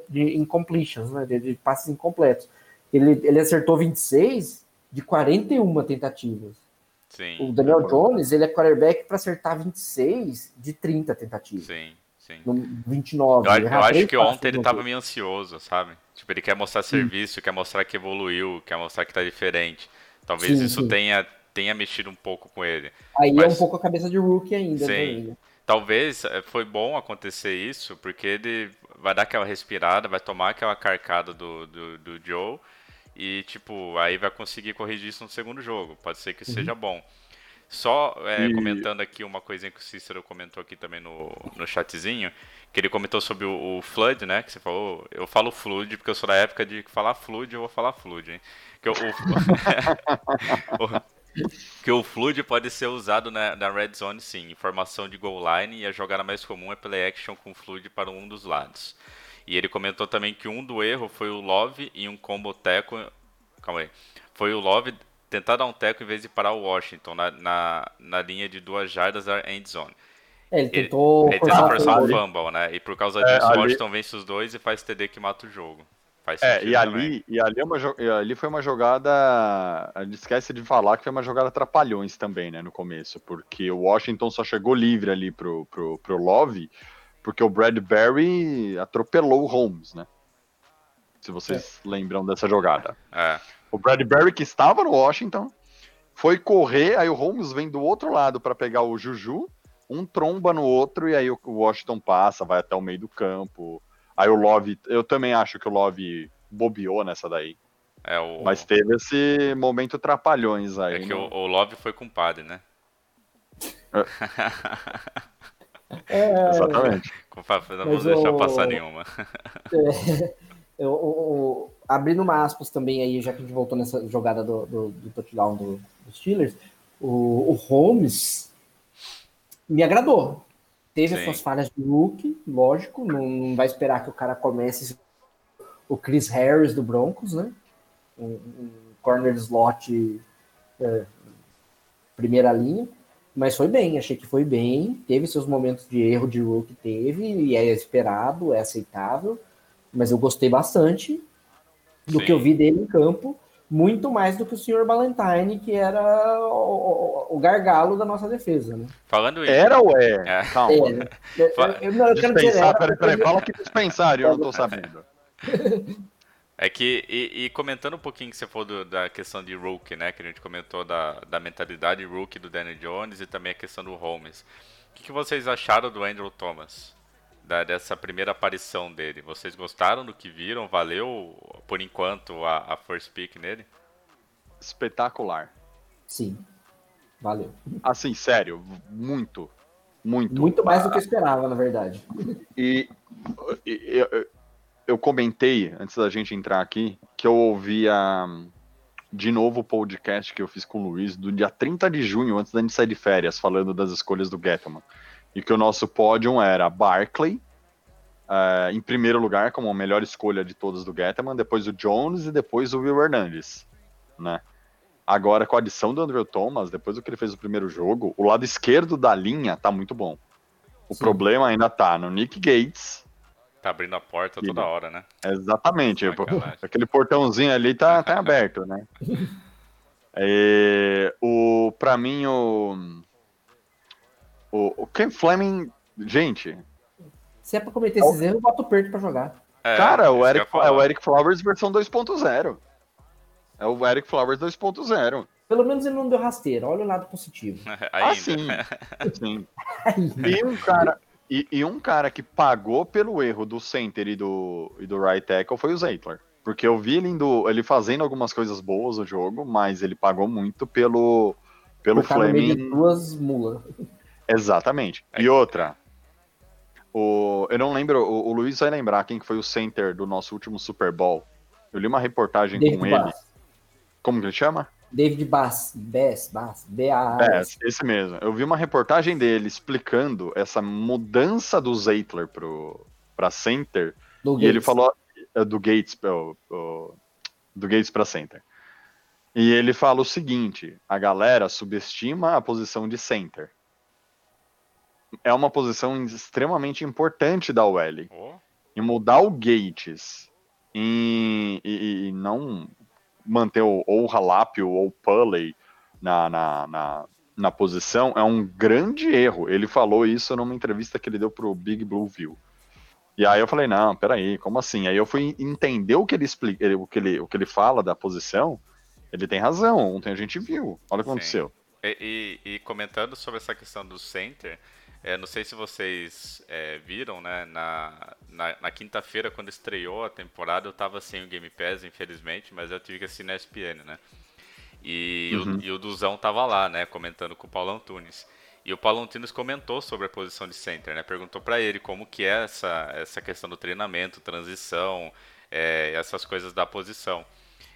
De incompletions, né? De, de passes incompletos. Ele, ele acertou 26 de 41 tentativas.
Sim.
O Daniel Jones, ele é quarterback para acertar 26 de 30 tentativas.
Sim, sim.
No 29.
Eu, eu acho que ontem ele tava meio ansioso, sabe? Tipo, ele quer mostrar serviço, quer mostrar que evoluiu, quer mostrar que tá diferente. Talvez
Sim,
isso
sim.
tenha, tenha mexido um pouco com ele.
Aí é
mas-
um pouco a cabeça de rookie ainda.
Sim.
né?
Talvez eh, foi bom acontecer isso, porque ele vai dar aquela respirada, vai tomar aquela carcada do, do, do Joe e, tipo, aí vai conseguir corrigir isso no segundo jogo. Pode ser que
Uhum.
seja bom. Só eh,
E-
comentando aqui uma coisinha que o Cícero comentou aqui também no, no chatzinho, que ele comentou sobre o, o Flood, né? Que você falou. Eu falo Flood porque eu sou da época de falar Flood, eu vou falar Flood, hein? Que o, o- que o Flood pode ser usado na, na Red Zone, sim. Em formação de goal line e a jogada mais comum é play action com Flood para um dos lados. E ele comentou também que um do erro foi o Love em um combo teco. Calma aí. Foi o Love tentar dar um teco em vez de parar o Washington na, na, na linha de duas jardas da end zone.
É, ele
Ele,
tentou
ele
forçar
tentou
o
forçar um
fumble.
né? E por causa
É,
disso, o
ali-
Washington vence os dois e faz TD que mata o jogo. Faz
É, e
também.
ali, e ali, é uma, e ali foi uma jogada. A gente esquece de falar que foi uma jogada trapalhões também, né, no começo, porque o Washington só chegou livre ali pro, pro, pro Love, porque o Bradbury atropelou o Holmes, né? Se vocês lembram dessa jogada.
É.
O Bradbury, que estava no Washington, foi correr, aí o Holmes vem do outro lado para pegar o Juju, um tromba no outro, e aí o o Washington passa, vai até o meio do campo. Aí o Love, eu também acho que o Love bobeou nessa daí.
É, o,
Mas teve esse momento trapalhões aí.
é que
no-
o, o Love foi culpado, né?
É,
Exatamente.
Culpado, não vamos deixar
o-
passar nenhuma.
eu- o- o- abrindo uma aspas também aí, já que a gente voltou nessa jogada do, do, do touchdown do, dos Steelers, o, o Holmes me agradou. Teve
Sim.
as suas falhas de look, lógico, não, não vai esperar que o cara comece o Chris Harris do Broncos, né? Um, um corner slot é, primeira linha, mas foi bem, achei que foi bem, teve seus momentos de erro de rookie, teve, e é esperado, é aceitável, mas eu gostei bastante do
Sim.
que eu vi dele em campo, muito mais do que o senhor Valentine, que era o, o- o gargalo da nossa defesa, né?
Falando isso.
Era ou é?
É.
Calma.
É? Eu, eu- eu- não, eu quero dizer,
Dispensar,
era
peraí, peraí, fala que dispensar, eu não tô sabendo.
É que, e, e comentando um pouquinho que você falou do- da questão de rookie, né? Que a gente comentou da, da mentalidade rookie do Danny Jones e também a questão do Holmes. O que, que vocês acharam do Andrew Thomas? Da, dessa primeira aparição dele? Vocês gostaram do que viram? Valeu, por enquanto, a, a first pick nele?
Espetacular.
Sim, valeu.
Assim, sério, muito. Muito.
Muito mais do que eu esperava, na verdade.
E, e- eu, eu comentei, antes da gente entrar aqui, que eu ouvi a, de novo o podcast que eu fiz com o Luiz do dia 30 de junho, antes da gente sair de férias, falando das escolhas do Gettman. E que o nosso pódio era Barkley, eh, em primeiro lugar, como a melhor escolha de todas do Gettman, depois o Jones e depois o Will Hernandez, né? Agora, com a adição do Andrew Thomas, depois do que ele fez no primeiro jogo, o lado esquerdo da linha tá muito bom. O
Sim.
problema ainda tá no Nick Gates.
Tá abrindo a porta toda hora, né?
Exatamente.
Sacanagem.
Aquele portãozinho ali tá, tá aberto, né? É, o, pra mim, o, o, o Ken Fleming, gente,
Se é pra cometer esses erros, eu boto o Perto pra jogar.
É,
cara, o Eric, é o Eric Flowers versão 2.0. É o Eric Flowers 2.0.
Pelo menos ele não deu rasteira, olha o lado positivo.
Ainda.
Ah, sim. sim. E um cara, e, e um cara que pagou pelo erro do center e do, e do right tackle foi o Zeitler. Porque eu vi ele, indo, ele fazendo algumas coisas boas no jogo, mas ele pagou muito pelo, pelo Fleming.
duas mulas.
Exatamente. E outra, o, eu não lembro, o, o Luiz vai lembrar quem que foi o center do nosso último Super Bowl. Eu li uma reportagem com
David
ele.
Bass.
Como que ele chama?
David Bass. Bass, Bass.
É,
B-A-S.
esse mesmo. Eu vi uma reportagem dele explicando essa mudança do Zeitler pro, pra center.
do
E ele
Gates.
falou é, do Gates, o- do Gates para center. E ele fala o seguinte: a galera subestima a posição de center. É uma posição extremamente importante da OL.
Oh,
E mudar o Gates e, e- e não manter o, ou o Halapio ou o Pulley na, na, na, na posição é um grande erro. Ele falou isso numa entrevista que ele deu pro Big Blue View. E aí eu falei, não, peraí, como assim? Aí eu fui entender o que ele explica, o que ele, o que ele fala da posição. Ele tem razão, ontem a gente viu. Olha o que
Sim.
aconteceu.
E, e- e comentando sobre essa questão do center, é, não sei se vocês é, viram, né? Na, na, na quinta-feira, quando estreou a temporada, eu tava sem o Game Pass, infelizmente, mas eu tive que assistir na ESPN, né? E,
Uhum.
o, e o Duzão tava lá, né? Comentando com o Paulo Antunes. E o Paulo Antunes comentou sobre a posição de center, né? Perguntou pra ele como que é essa, essa questão do treinamento, transição, é, essas coisas da posição.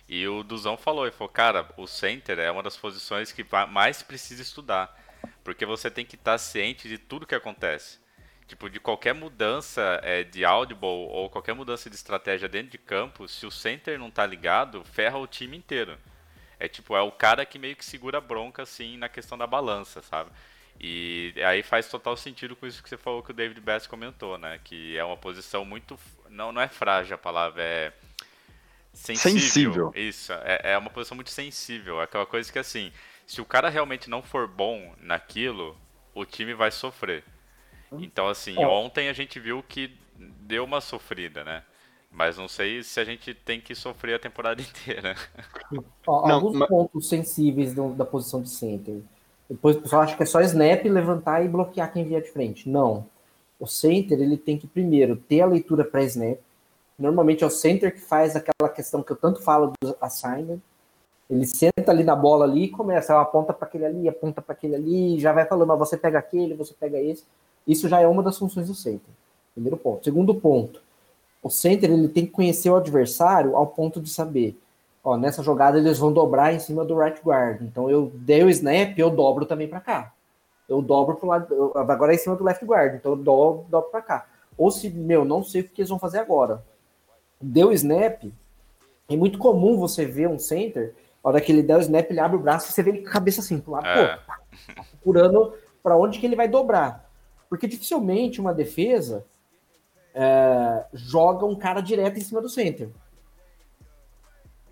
E o Duzão falou, ele falou, cara, o center é uma das posições que mais precisa estudar. Porque você tem que estar ciente de tudo que acontece. Tipo, de qualquer mudança é, de audible ou qualquer mudança de estratégia dentro de campo, se o center não tá ligado, ferra o time inteiro. É tipo, é o cara que meio que segura a bronca, assim, na questão da balança, sabe? E aí faz total sentido com isso que você falou que o David Bass comentou, né? Que é uma posição muito. Não, não é frágil a palavra, é. Sensível.
Sensível.
Isso, é, é uma posição muito sensível. É aquela coisa que, assim, se o cara realmente não for bom naquilo, o time vai sofrer. Então, assim,
É.
ontem a gente viu que deu uma sofrida, né? Mas não sei se a gente tem que sofrer a temporada inteira.
Ó,
Não,
alguns
mas-
pontos sensíveis do- da posição de center. Depois o pessoal acha que é só snap, levantar e bloquear quem vier de frente. Não. O center ele tem que primeiro ter a leitura pré-snap. Normalmente é o center que faz aquela questão que eu tanto falo do assignment. Ele senta ali na bola ali e começa, aponta para aquele ali, aponta para aquele ali, já vai falando, ó, você pega aquele, você pega esse. Isso já é uma das funções do center. Primeiro ponto. Segundo ponto, o center ele tem que conhecer o adversário ao ponto de saber, ó, nessa jogada eles vão dobrar em cima do right guard. Então eu dei o snap, eu dobro também para cá. Eu dobro pro lado, agora é em cima do left guard, então eu dobro, dobro para cá. Ou se, meu, não sei o que eles vão fazer agora. Deu snap, é muito comum você ver um center, a hora que ele der o snap, ele abre o braço e você vê ele com a cabeça assim, pro lado,
É.
pô, tá procurando para onde que ele vai dobrar. Porque dificilmente uma defesa é, joga um cara direto em cima do center.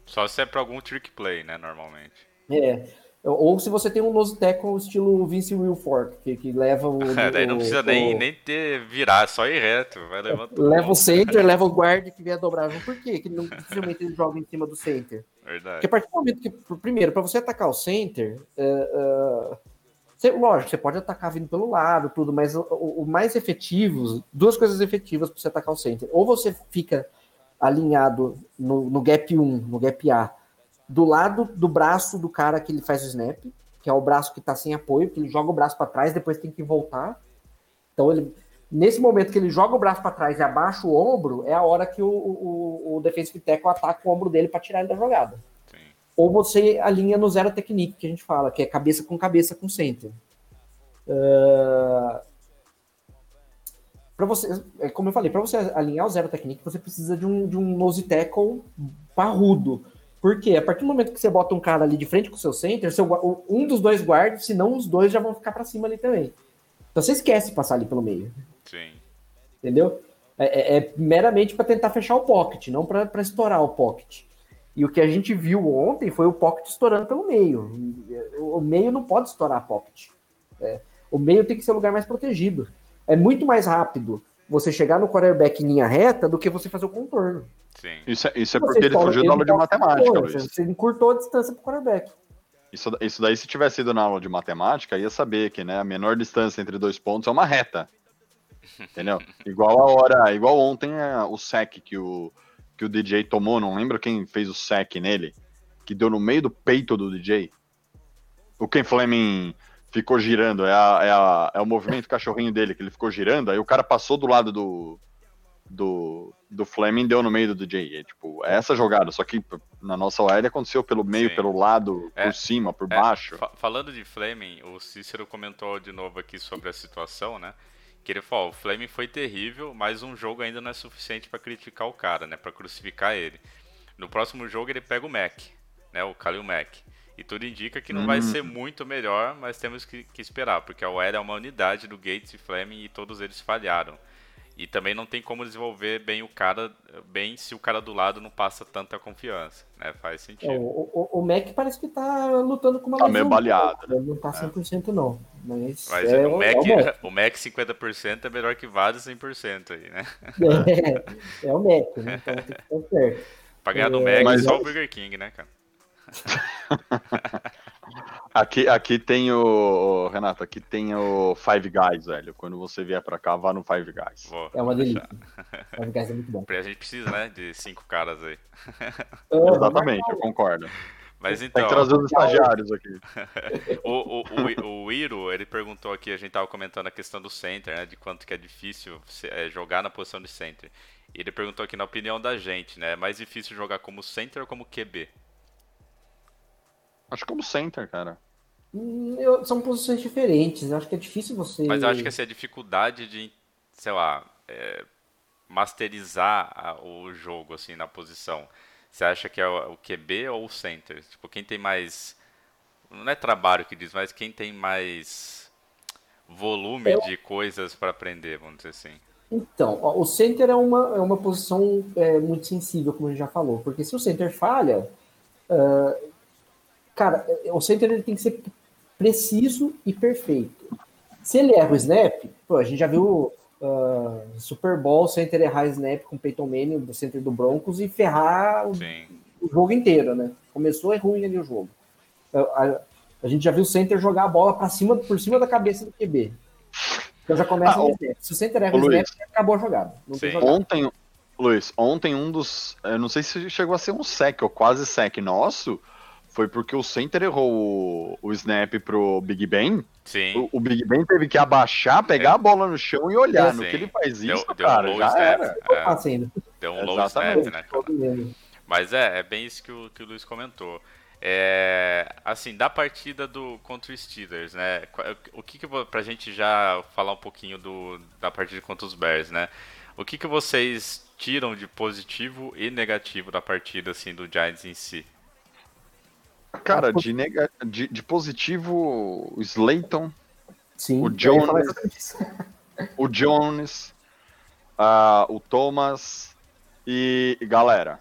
Só se é pra algum trick play, né, normalmente.
É. Ou se você tem um nose tackle estilo Vince Wilfork, que, que leva o.
Daí não
o-
precisa
o-
nem, nem ter virar, é só ir reto. Vai levantando.
Leva o center, leva o guard que vier dobrar. Por quê? Que não, dificilmente ele joga em cima do center. Porque
Verdade.
a partir do momento que, primeiro, para você atacar o center, é, é, você- lógico, você pode atacar vindo pelo lado, tudo, mas o, o- o mais efetivo, duas coisas efetivas para você atacar o center. Ou você fica alinhado no, no gap 1, no gap A, do lado do braço do cara que ele faz o snap, que é o braço que está sem apoio, que ele joga o braço para trás, depois tem que voltar. Então ele. Nesse momento que ele joga o braço para trás e abaixa o ombro, é a hora que o, o, o defensive tackle ataca o ombro dele para tirar ele da jogada
Sim.
ou você alinha no zero technique, que a gente fala, que é cabeça com cabeça com center. para você, é como eu falei, para você alinhar o zero technique, você precisa de um, de um nose tackle parrudo. Por quê? A partir do momento que você bota um cara ali de frente com o seu center, seu, um dos dois guardas, se não os dois já vão ficar para cima ali também. Então você esquece de passar ali pelo meio
Sim.
entendeu? É, é- é meramente para tentar fechar o pocket, não para estourar o pocket. E o que a gente viu ontem foi o pocket estourando pelo meio. O meio não pode estourar pocket. É, o meio tem que ser o lugar mais protegido. É muito mais rápido você chegar no quarterback em linha reta do que você fazer o contorno.
Sim.
Isso, é- isso é porque ele fugiu da aula de matemática, Luiz.
Você encurtou a distância para o quarterback.
Isso, isso daí, se tivesse ido na aula de matemática, ia saber que né, a menor distância entre dois pontos é uma reta. Entendeu? Igual a hora, igual ontem é, o sec que o, que o DJ tomou, não lembro quem fez o sec nele, que deu no meio do peito do DJ. O Ken Fleming ficou girando, é, a- é, a- é o movimento cachorrinho dele, que ele ficou girando, aí o cara passou do lado do, do, do Fleming e deu no meio do DJ. É, tipo, é essa jogada, só que na nossa OL aconteceu pelo meio,
Sim.
pelo lado,
É.
por cima, por
É,
baixo.
fa- falando de Fleming, o Cícero comentou de novo aqui sobre a situação, né? Que ele falou, o Fleming foi terrível, mas um jogo ainda não é suficiente pra criticar o cara, né? Pra crucificar ele. No próximo jogo ele pega o Mac, né? O Khalil Mack. E tudo indica que não vai
Hum.
ser muito melhor, mas temos que, que esperar, porque a OL é uma unidade do Gates e Fleming e todos eles falharam. E também não tem como desenvolver bem o cara, bem se o cara do lado não passa tanta confiança, né? Faz sentido.
É, o, o, Mac parece que tá lutando com uma
Tá meio baleado,
Não tá 100% não. Mas,
Mas
é,
o,
é
Mac,
o Mac.
o Mac 50% é melhor que vários 100% aí, né?
É, é o Mac, né? Então tem que estar certo.
Pra ganhar do
É,
Mac,
mas-
só o Burger King, né, cara?
Aqui, aqui tem o. Renato, aqui tem o Five Guys, velho. Quando você vier pra cá, vá no Five Guys.
Vou
É uma delícia.
deixar.
O Guys é muito bom.
A gente precisa, né, de cinco caras aí.
Ah,
Exatamente, eu concordo.
Mas
Tem
então,
que trazer os estagiários aqui.
o, o, o, o Iro, ele perguntou aqui, a gente tava comentando a questão do center, né, de quanto que é difícil é, jogar na posição de center. E ele perguntou aqui, na opinião da gente, né, é mais difícil jogar como center ou como QB?
Acho que como center, cara.
Hum, eu- são posições diferentes. Eu acho que é difícil você.
Mas eu acho que assim, a dificuldade de, sei lá, é, masterizar a- o jogo assim na posição. Você acha que é o, o QB ou o center? Tipo, quem tem mais não é trabalho que diz, mas quem tem mais volume de coisas para aprender, vamos dizer assim.
Então, ó, o center é uma, é uma posição é, muito sensível, como a gente já falou, porque se o center falha, ah, cara, é, o center ele tem que ser preciso e perfeito. Se ele erra o snap, pô, a gente já viu ah, Super Bowl, o center errar snap com o Peyton Manning, do center do Broncos, e ferrar o, o jogo inteiro, né? Começou é ruim ali o jogo. A, a- a gente já viu o center jogar a bola para cima, por cima da cabeça do QB. Então já começa
Ah,
snap. Se o center erra o
Luiz.
snap, acabou a jogada.
Ontem, Luiz, ontem um dos. Eu não sei se chegou a ser um sec ou quase sec nosso. Foi porque o center errou o, o snap pro Big Ben.
Sim.
O, o Big Ben teve que abaixar, pegar a bola no chão e olhar. No
Sim.
que ele faz
Deu-
isso,
deu um
cara,
low
já
snap.
era.
É,
ainda.
deu um low snap,
Exatamente.
né, cara? Mas é, é bem isso que o, que o Luiz comentou. É, assim, da partida do contra o Steelers, né? O que que pra gente já falar um pouquinho do, da partida contra os Bears, né? O que que vocês tiram de positivo e negativo da partida assim do Giants em si?
Cara, de, nega... de, de positivo, o Slayton,
Sim.
O Jones- o Jones, ah, o Thomas e galera,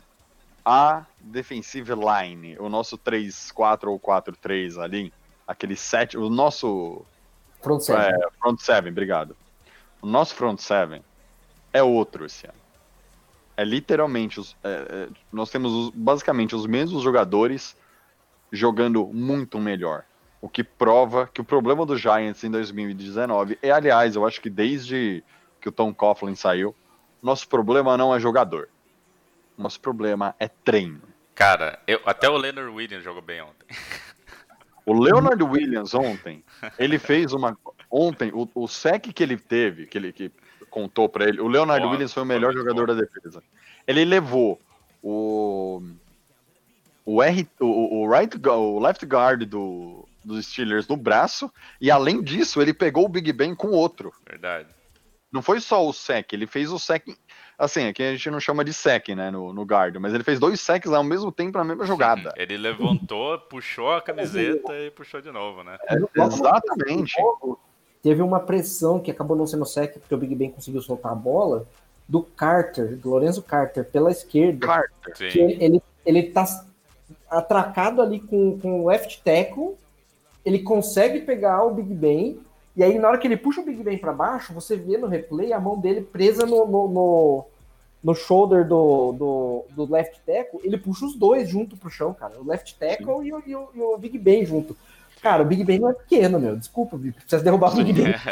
a defensive line, o nosso 3-4 ou 4-3 ali, aquele 7, o nosso
Front seven.
é, front 7, obrigado. O nosso front 7 é outro esse ano. É literalmente, os, é, é, nós temos os- basicamente os mesmos jogadores jogando muito melhor. O que prova que o problema do Giants em 2019 é, aliás, eu acho que desde que o Tom Coughlin saiu, nosso problema não é jogador. Nosso problema é treino.
Cara, eu, até o Leonard Williams jogou bem ontem.
O Leonard Williams ontem, ele fez uma. Ontem, o, o sec que ele teve, que ele que contou pra ele, o Leonard
Boa,
Williams foi o melhor jogador da defesa. Ele levou o. O, R, o, o right, o left guard do, dos Steelers no braço, e além disso, ele pegou o Big Ben com outro.
Verdade.
Não foi só o sec, ele fez o sec. Assim, aqui a gente não chama de sec, né, no, no guard, mas ele fez dois secs ao mesmo tempo na mesma jogada.
Ele levantou, puxou a camiseta e puxou de novo, né?
No
Exatamente.
Teve uma pressão que acabou não sendo sec, porque o Big Ben conseguiu soltar a bola, do Carter, do Lorenzo Carter, pela esquerda.
Carter.
que
Sim.
ele, ele, ele tá atracado ali com, com o left tackle, ele consegue pegar o Big Ben, e aí na hora que ele puxa o Big Ben para baixo, você vê no replay a mão dele presa no, no, no, no shoulder do, do, do left tackle, ele puxa os dois junto pro chão, cara, o left tackle e o, e, o, e o Big Ben junto. Cara, o Big Ben não é pequeno, meu, desculpa, precisa derrubar o Big Ben.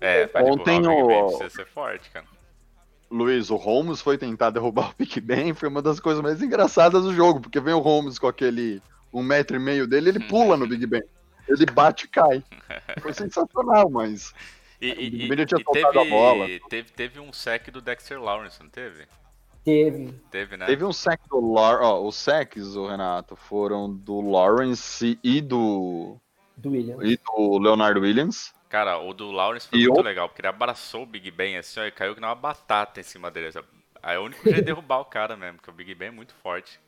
É, pra
Ontem
derrubar o Big Ben precisa ser forte, cara.
Luiz, o Holmes foi tentar derrubar o Big Ben, foi uma das coisas mais engraçadas do jogo, porque vem o Holmes com aquele um metro e meio dele, ele pula no Big Ben. Ele bate e cai. Foi sensacional, mas.
E,
O
e,
Big
e-
Ben já tinha
e
soltado a
teve,
bola.
teve, teve um sec do Dexter Lawrence, não teve?
Teve.
Teve, né?
Teve um sec do Lawrence. Ó, os secs, o Renato, foram do Lawrence e do.
Do William.
e do Leonard Williams.
Cara, o do Lawrence foi
E
muito
o-
legal, porque ele abraçou o Big Ben assim, ó, e caiu que nem uma batata em cima dele. Aí o único jeito de derrubar o cara mesmo, porque o Big Ben é muito forte.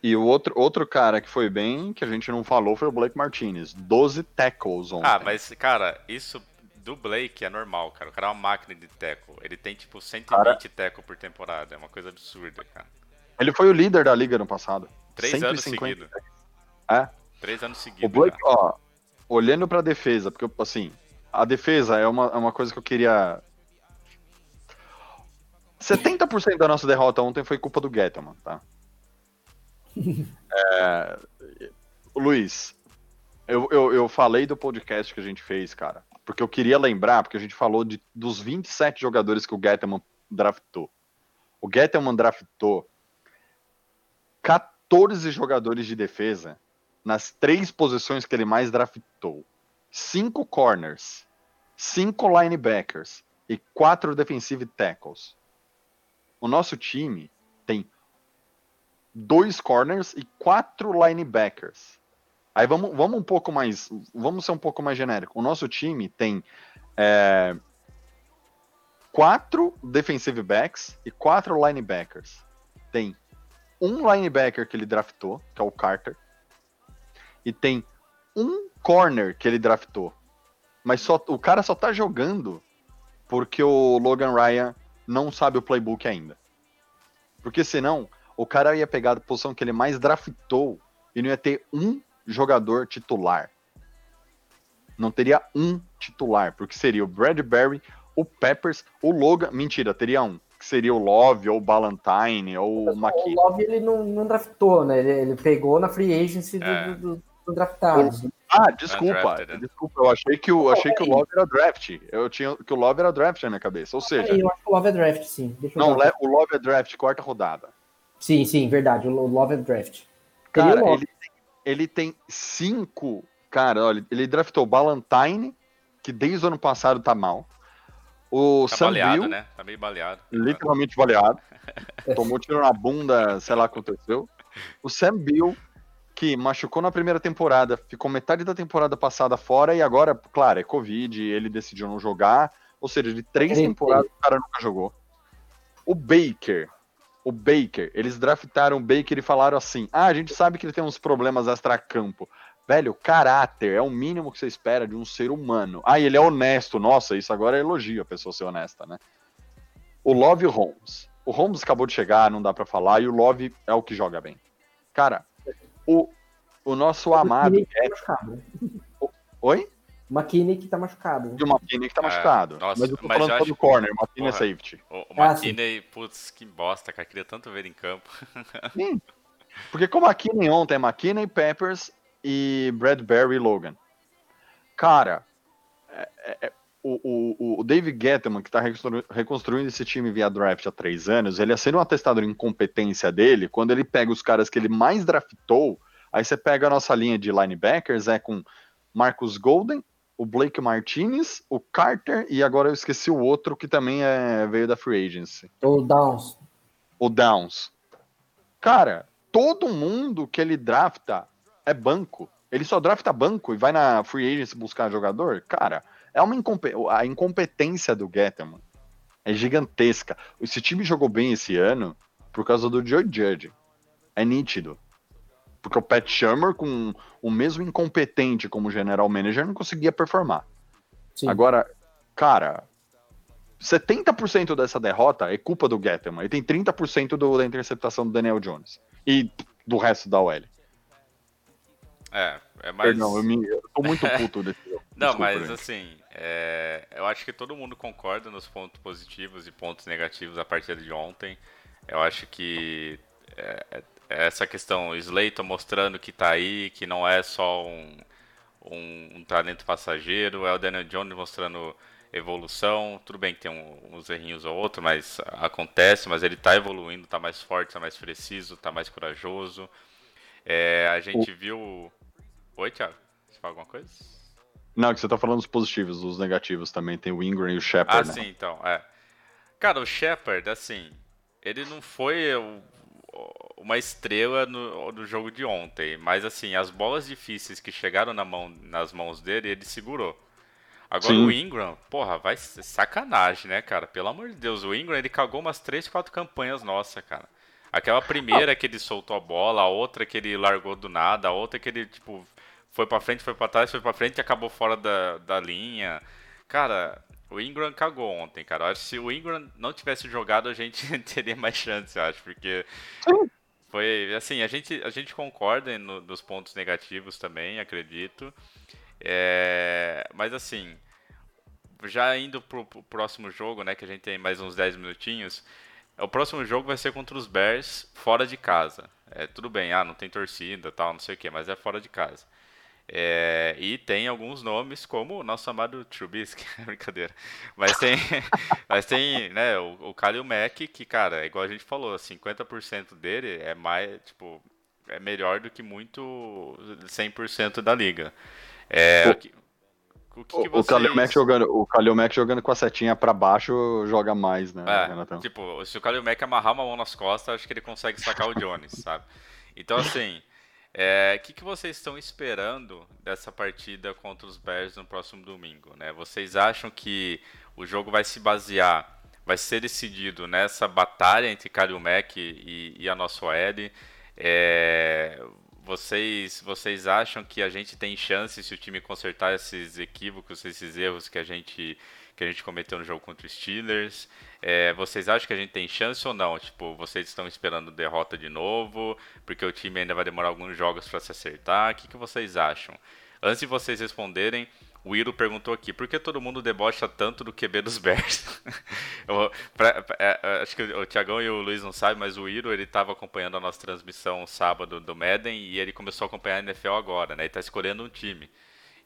E o outro, outro cara que foi bem, que a gente não falou, foi o Blake Martinez. 12 tackles ontem.
Ah, mas, cara, isso do Blake é normal, cara. O cara é uma máquina de teco. Ele tem, tipo, 120
Cara-
teco por temporada. É uma coisa absurda, cara.
Ele foi o líder da liga no passado.
Três anos
150.
seguidos.
É.
Três anos
O
seguidos.
Blake,
cara.
ó, olhando pra defesa, porque, assim, a defesa é uma, é uma coisa que eu queria. 70% da nossa derrota ontem foi culpa do Gettleman, tá? É, Luiz, eu, eu, eu falei do podcast que a gente fez, cara, porque eu queria lembrar, porque a gente falou de, dos 27 jogadores que o Gettleman draftou. O Gettleman draftou 14 jogadores de defesa nas três posições que ele mais draftou: cinco corners, cinco linebackers e quatro defensive tackles. O nosso time tem dois corners e quatro linebackers. Aí vamos, vamos um pouco mais, vamos ser um pouco mais genérico. O nosso time tem é, quatro defensive backs e quatro linebackers. Tem um linebacker que ele draftou, que é o Carter, e tem um corner que ele draftou. Mas só, o cara só tá jogando porque o Logan Ryan não sabe o playbook ainda. Porque senão, o cara ia pegar a posição que ele mais draftou e não ia ter um jogador titular. Não teria um titular, porque seria o Bradbury, o Peppers, o Logan. Mentira, teria um. Que seria o Love, ou o Ballantine, ou o
O
McKinney.
Love ele não, não draftou, né? Ele, ele pegou na free agency
É.
do, do draftados.
Ah, desculpa.
Né?
Desculpa, eu achei que o,
Não,
achei que o. Love era draft. Eu tinha que o Love era draft na minha cabeça. Ou seja,
eu acho que o Love é draft, sim. Deixa eu
não,
ver.
o Love é draft, quarta rodada.
Sim, sim, verdade. O Love é draft.
Cara, ele, tem- ele tem cinco. Cara, olha, ele draftou Ballantine, que desde o ano passado tá mal. O
Tá
Sam
baleado,
Bill,
né? Tá meio baleado.
literalmente baleado. Tomou tiro na bunda, sei lá o que aconteceu. O Sam Bill, que machucou na primeira temporada, ficou metade da temporada passada fora e agora, claro, é Covid, ele decidiu não jogar. Ou seja, de três
Ele-
temporadas o cara nunca jogou. O Baker, o Baker, eles draftaram o Baker e falaram assim: ah, a gente sabe que ele tem uns problemas extra-campo. Velho, caráter é o mínimo que você espera de um ser humano. Ah, ele é honesto. Nossa, isso agora é elogio a pessoa ser honesta, né? O Love Holmes. O Holmes acabou de chegar, não dá pra falar, e o Love é o que joga bem. Cara, o, o nosso amado.
Que tá?
Oi?
O McKinney que tá machucado.
E o McKinney que tá
É,
machucado.
nossa,
mas eu tô
mas
falando
eu
só do corner, o McKinney é safety.
O, o
Ah, sim.
McKinney, putz, que bosta, cara. Queria tanto ver ele em campo.
Sim. Porque como McKinney ontem é McKinney, Peppers e Bradbury e Logan. Cara, é- é- é- o, o, o David Gettleman, que está reconstruindo esse time via draft há três anos, ele é sendo um atestado de incompetência dele quando ele pega os caras que ele mais draftou. Aí você pega a nossa linha de linebackers, é com Marcus Golden, o Blake Martinez, o Carter e agora eu esqueci o outro que também é, veio da Free Agency
O Downs.
o Downs. Cara, todo mundo que ele drafta é banco. Ele só drafta banco e vai na free agency buscar jogador. Cara, é uma incompe a incompetência do Gettleman é gigantesca. Esse time jogou bem esse ano por causa do Joe Judge. É nítido. Porque o Pat Shermer, com o mesmo incompetente como general manager, não conseguia performar.
Sim.
Agora, cara, 70% dessa derrota é culpa do Gettleman. E tem 30% do, da interceptação do Daniel Jones. E do resto da OL.
É, é mais.
Perdão, eu, me, eu tô muito puto desse jogo.
Não,
Desculpa,
mas
gente.
assim, é, eu acho que todo mundo concorda nos pontos positivos e pontos negativos da partida de ontem. Eu acho que é, é- é essa questão, o Slayton mostrando que tá aí, que não é só um, um, um talento passageiro, é o Daniel Jones mostrando evolução. Tudo bem que tem um- uns errinhos ou outro, mas acontece, mas ele tá evoluindo, tá mais forte, tá mais preciso, tá mais corajoso. É, a gente viu. Oi, Thiago? Você fala alguma coisa?
Não, que você tá falando dos positivos, dos negativos também. Tem o Ingram e o
Ah,
Shepard. né?
sim, então, é. Cara, o Shepard, assim, ele não foi uma estrela no, no jogo de ontem, mas assim, as bolas difíceis que chegaram na mão, nas mãos dele, ele segurou. Agora
Sim.
o Ingram, porra, vai ser sacanagem, né, cara? Pelo amor de Deus, o Ingram, ele cagou umas 3, 4 campanhas nossa, cara. Aquela primeira que ele soltou a bola, a outra que ele largou do nada, a outra que ele, tipo, foi pra frente, foi pra trás, foi pra frente e acabou fora da, da linha. Cara, o Ingram cagou ontem, cara. Acho que se o Ingram não tivesse jogado, a gente teria mais chance, eu acho, porque foi assim, a gente, a gente concorda no, nos pontos negativos também, acredito. É, mas assim, já indo pro, pro próximo jogo, né, que a gente tem mais uns 10 minutinhos, o próximo jogo vai ser contra os Bears fora de casa. É, tudo bem, ah, não tem torcida, tal, não sei o que, mas é fora de casa. É, e tem alguns nomes como o nosso amado Trubisky, brincadeira. Mas tem, mas tem né, o, o Kalil Mack, que, cara, é igual a gente falou, 50% dele é mais, tipo, é melhor do que muito 100% da liga. É, o, que,
o, que, que vocês... o Kalil Mack jogando, o Kalil Mack jogando com a setinha para baixo joga mais, né,
é, Tipo, se o Kalil Mack amarrar uma mão nas costas, acho que ele consegue sacar o Jones, sabe? Então, assim, o é, que, que vocês estão esperando dessa partida contra os Bears no próximo domingo? Né? Vocês acham que o jogo vai se basear, vai ser decidido nessa batalha entre Kalil Mack e, e a nossa OL? É, vocês, vocês acham que a gente tem chance se o time consertar esses equívocos, esses erros que a gente que a gente cometeu no jogo contra os Steelers. É, vocês acham que a gente tem chance ou não? Tipo, vocês estão esperando derrota de novo, porque o time ainda vai demorar alguns jogos para se acertar. O que, que vocês acham? Antes de vocês responderem, o Iro perguntou aqui, por que todo mundo debocha tanto do QB dos Bears? Eu, pra, pra, é, é, acho que o Tiagão e o Luiz não sabem, mas o Iro ele estava acompanhando a nossa transmissão sábado do Madden e ele começou a acompanhar a NFL agora, né? Ele está escolhendo um time.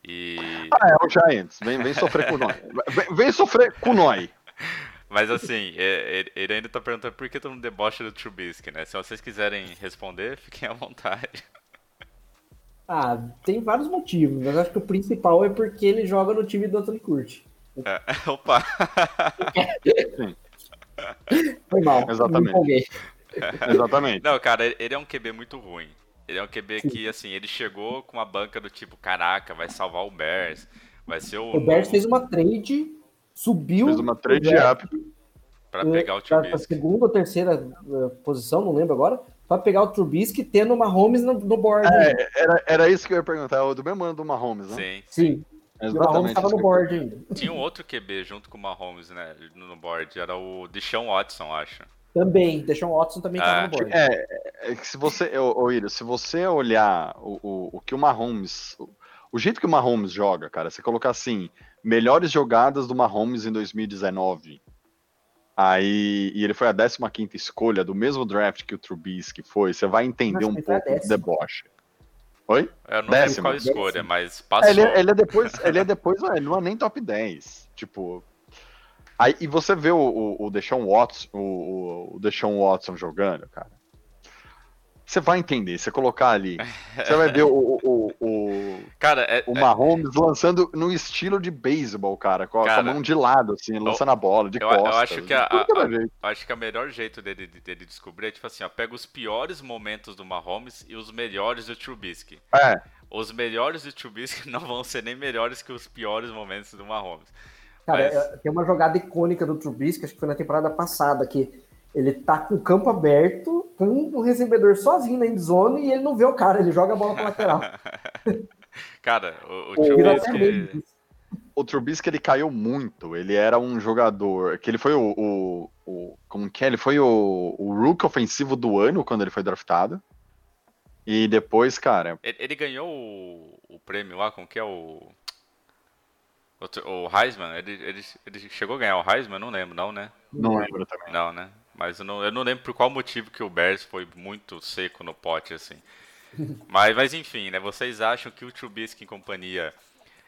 E...
Ah, é o Giants. Vem, vem sofrer com nós. Vem, vem sofrer com nós.
Mas assim, ele ainda tá perguntando por que todo mundo debocha do Trubisky, né? Se vocês quiserem responder, fiquem à vontade.
Ah, tem vários motivos, mas acho que o principal é porque ele joga no time do Anthony Curti.
É, opa!
Foi mal.
Exatamente. Exatamente.
Não, cara, ele é um QB muito ruim. Ele é um QB Sim. que, assim, ele chegou com uma banca do tipo, caraca, vai salvar o Bears. Vai ser o.
O Bears fez uma trade, subiu.
Fez uma trade up.
Pra pegar o Trubisky. Pra
segunda ou terceira uh, posição, não lembro agora. Pra pegar o Trubisky tendo uma Mahomes no, no board.
É, era, era isso que eu ia perguntar. É o do mesmo ano do Mahomes, né?
Sim.
Sim. Exatamente. O Mahomes tava no board ainda.
Tinha um outro QB junto com o Mahomes, né? No board. Era o Deshaun Watson, acho.
Também, Deshaun Watson também estava no board.
É, é, que se você, ô, Iro, se você olhar o, o, o que o Mahomes, o, o jeito que o Mahomes joga, cara, você colocar assim, melhores jogadas do Mahomes em 2019, aí, e ele foi a 15 escolha do mesmo draft que o Trubisky foi, você vai entender um pouco do deboche. Oi?
Eu não lembro qual escolha, mas passou.
É, ele, ele, é depois, ele é depois, ele não é nem top 10. Tipo, Aí, e você vê o, o, o Deshaun Watson, o, o Deshaun Watson jogando, cara. Você vai entender, você colocar ali. Você vai ver o, o, o,
cara, é,
o Mahomes é... lançando no estilo de beisebol, cara, com, cara, a mão de lado, assim, lançando a bola, de
eu,
costas.
Eu acho que, a, a, a, acho que o melhor jeito dele, dele descobrir é, tipo assim, ó, pega os piores momentos do Mahomes e os melhores do Trubisky.
É.
Os melhores do Trubisky não vão ser nem melhores que os piores momentos do Mahomes.
Cara, Mas... É, tem uma jogada icônica do Trubisky, acho que foi na temporada passada, que ele tá com o campo aberto, com um recebedor sozinho na endzone e ele não vê o cara, ele joga a bola pra lateral.
cara, o, o Trubisky...
O Trubisky, ele caiu muito, ele era um jogador, que ele foi o, o, o como que é? Ele foi o, o rookie ofensivo do ano quando ele foi draftado. E depois, cara...
Ele, ele ganhou o, o prêmio lá, como que é o... O, Heisman, ele, ele, ele chegou a ganhar o Heisman? Não lembro, não, né?
Não lembro também.
Não, né? Mas eu não, eu não lembro por qual motivo que o Bears foi muito seco no pote, assim. mas, mas enfim, né? Vocês acham que o Trubisky e companhia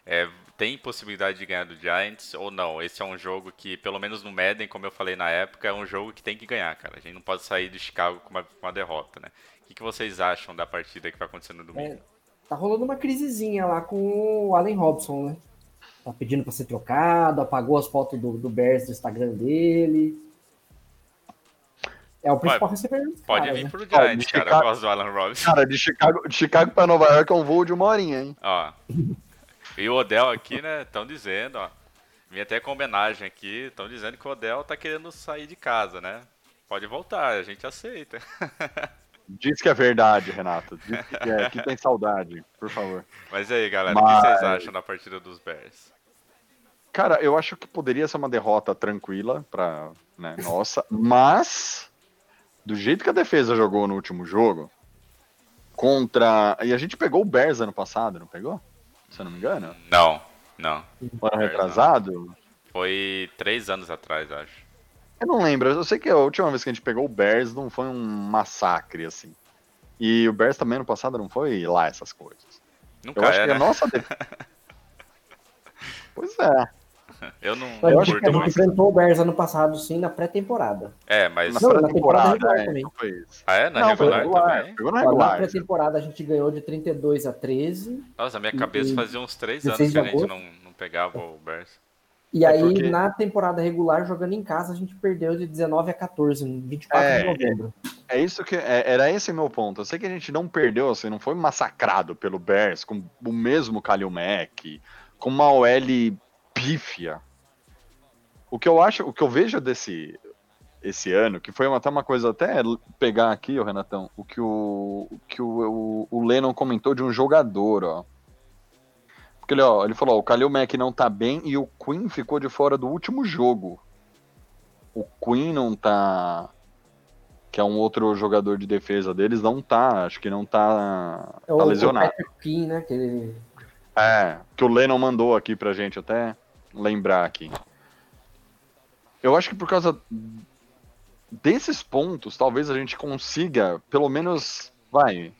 é, tem possibilidade de ganhar do Giants ou não? Esse é um jogo que, pelo menos no Madden, como eu falei na época, é um jogo que tem que ganhar, cara. A gente não pode sair de Chicago com uma, com uma derrota, né? O que, que, vocês acham da partida que vai acontecer no domingo? É,
tá rolando uma crisezinha lá com o Allen Robson, né? tá pedindo para ser trocado, apagou as fotos do, do Bears do Instagram dele. É o principal recebedor
Pode vir né? pro Giants, cara, Chicago, eu gosto do Alan Robinson.
Cara, de Chicago, de Chicago pra Nova York é um voo de uma horinha, hein?
Ó. E o Odell aqui, né, estão dizendo, ó. Vim até com homenagem aqui, estão dizendo que o Odell tá querendo sair de casa, né? Pode voltar, a gente aceita.
Diz que é verdade, Renato. Diz que, é, que tem saudade, por favor.
Mas aí, galera, Mas... o que vocês acham da partida dos Bears?
Cara, eu acho que poderia ser uma derrota tranquila pra né, nossa, mas do jeito que a defesa jogou no último jogo, contra. E a gente pegou o Bears ano passado, não pegou? Se eu não me engano?
Não, não.
Ano retrasado?
Foi três anos atrás, acho.
Eu não lembro. Eu sei que a última vez que a gente pegou o Bears não foi um massacre, assim. E o Bears também ano passado não foi lá essas coisas.
Nunca
eu acho
é,
que
né?
a nossa defesa. pois é.
Eu não,
Eu
não
acho que a gente enfrentou o Bears ano passado, sim, na pré-temporada.
É, mas.
Na
Não, na
pré-temporada,
temporada
é,
também.
não foi isso.
Ah, é? Na
não,
regular,
regular.
também?
Pegou na regular.
pré-temporada a gente ganhou de 32 a 13.
Nossa, a minha cabeça
E-
fazia uns três
16
anos que a gente não, não pegava o Bears.
E
É
aí,
porque-
na temporada regular, jogando em casa, a gente perdeu de 19 a 14, em 24
É,
de novembro.
É isso que é- era esse meu ponto. Eu sei que a gente não perdeu, assim, não foi massacrado pelo Bears com o mesmo Kalil Mack, com uma OL pífia. O que eu acho, o que eu vejo desse esse ano, que foi uma- até uma coisa até pegar aqui, o Renatão, o que o o que o, o, o Lennon comentou de um jogador, ó. Porque ele, ó, ele falou, ó, o Kalil Mack não tá bem e o Queen ficou de fora do último jogo. O Queen não tá que é um outro jogador de defesa deles, não tá, acho que não tá,
É
tá lesionado.
Patrick King, né? Que ele...
É, que o Lennon mandou aqui pra gente até lembrar aqui. Eu acho que por causa desses pontos, talvez a gente consiga, pelo menos, vai,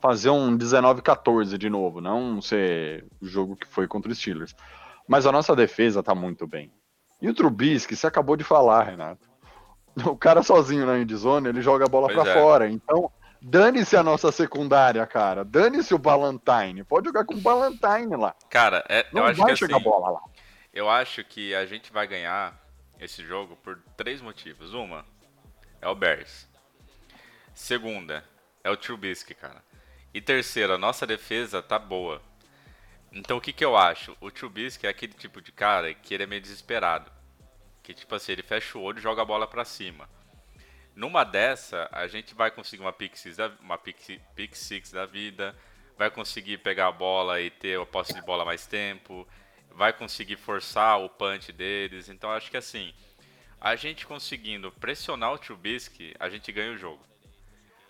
fazer um 19-14 de novo, não ser o jogo que foi contra os Steelers. Mas a nossa defesa tá muito bem. E o Trubisky, você acabou de falar, Renato. O cara sozinho na endzone, ele joga a bola pra
é.
fora. Então, dane-se a nossa secundária, cara. Dane-se o Ballantyne. Pode jogar com o Ballantyne lá.
Cara, é,
Não
eu acho
vai
que
chegar
assim,
a bola lá.
Eu acho que a gente vai ganhar esse jogo por três motivos. Uma é o Bears. Segunda é o Trubisky, cara. E terceira, nossa defesa tá boa. Então o que que eu acho? O Trubisky é aquele tipo de cara que ele é meio desesperado. Que tipo assim, ele fecha o olho e joga a bola pra cima. Numa dessa, a gente vai conseguir uma pick six, da, uma pick, pick six da vida, vai conseguir pegar a bola e ter a posse de bola mais tempo, vai conseguir forçar o punch deles. Então acho que assim, a gente conseguindo pressionar o Trubisky, a gente ganha o jogo.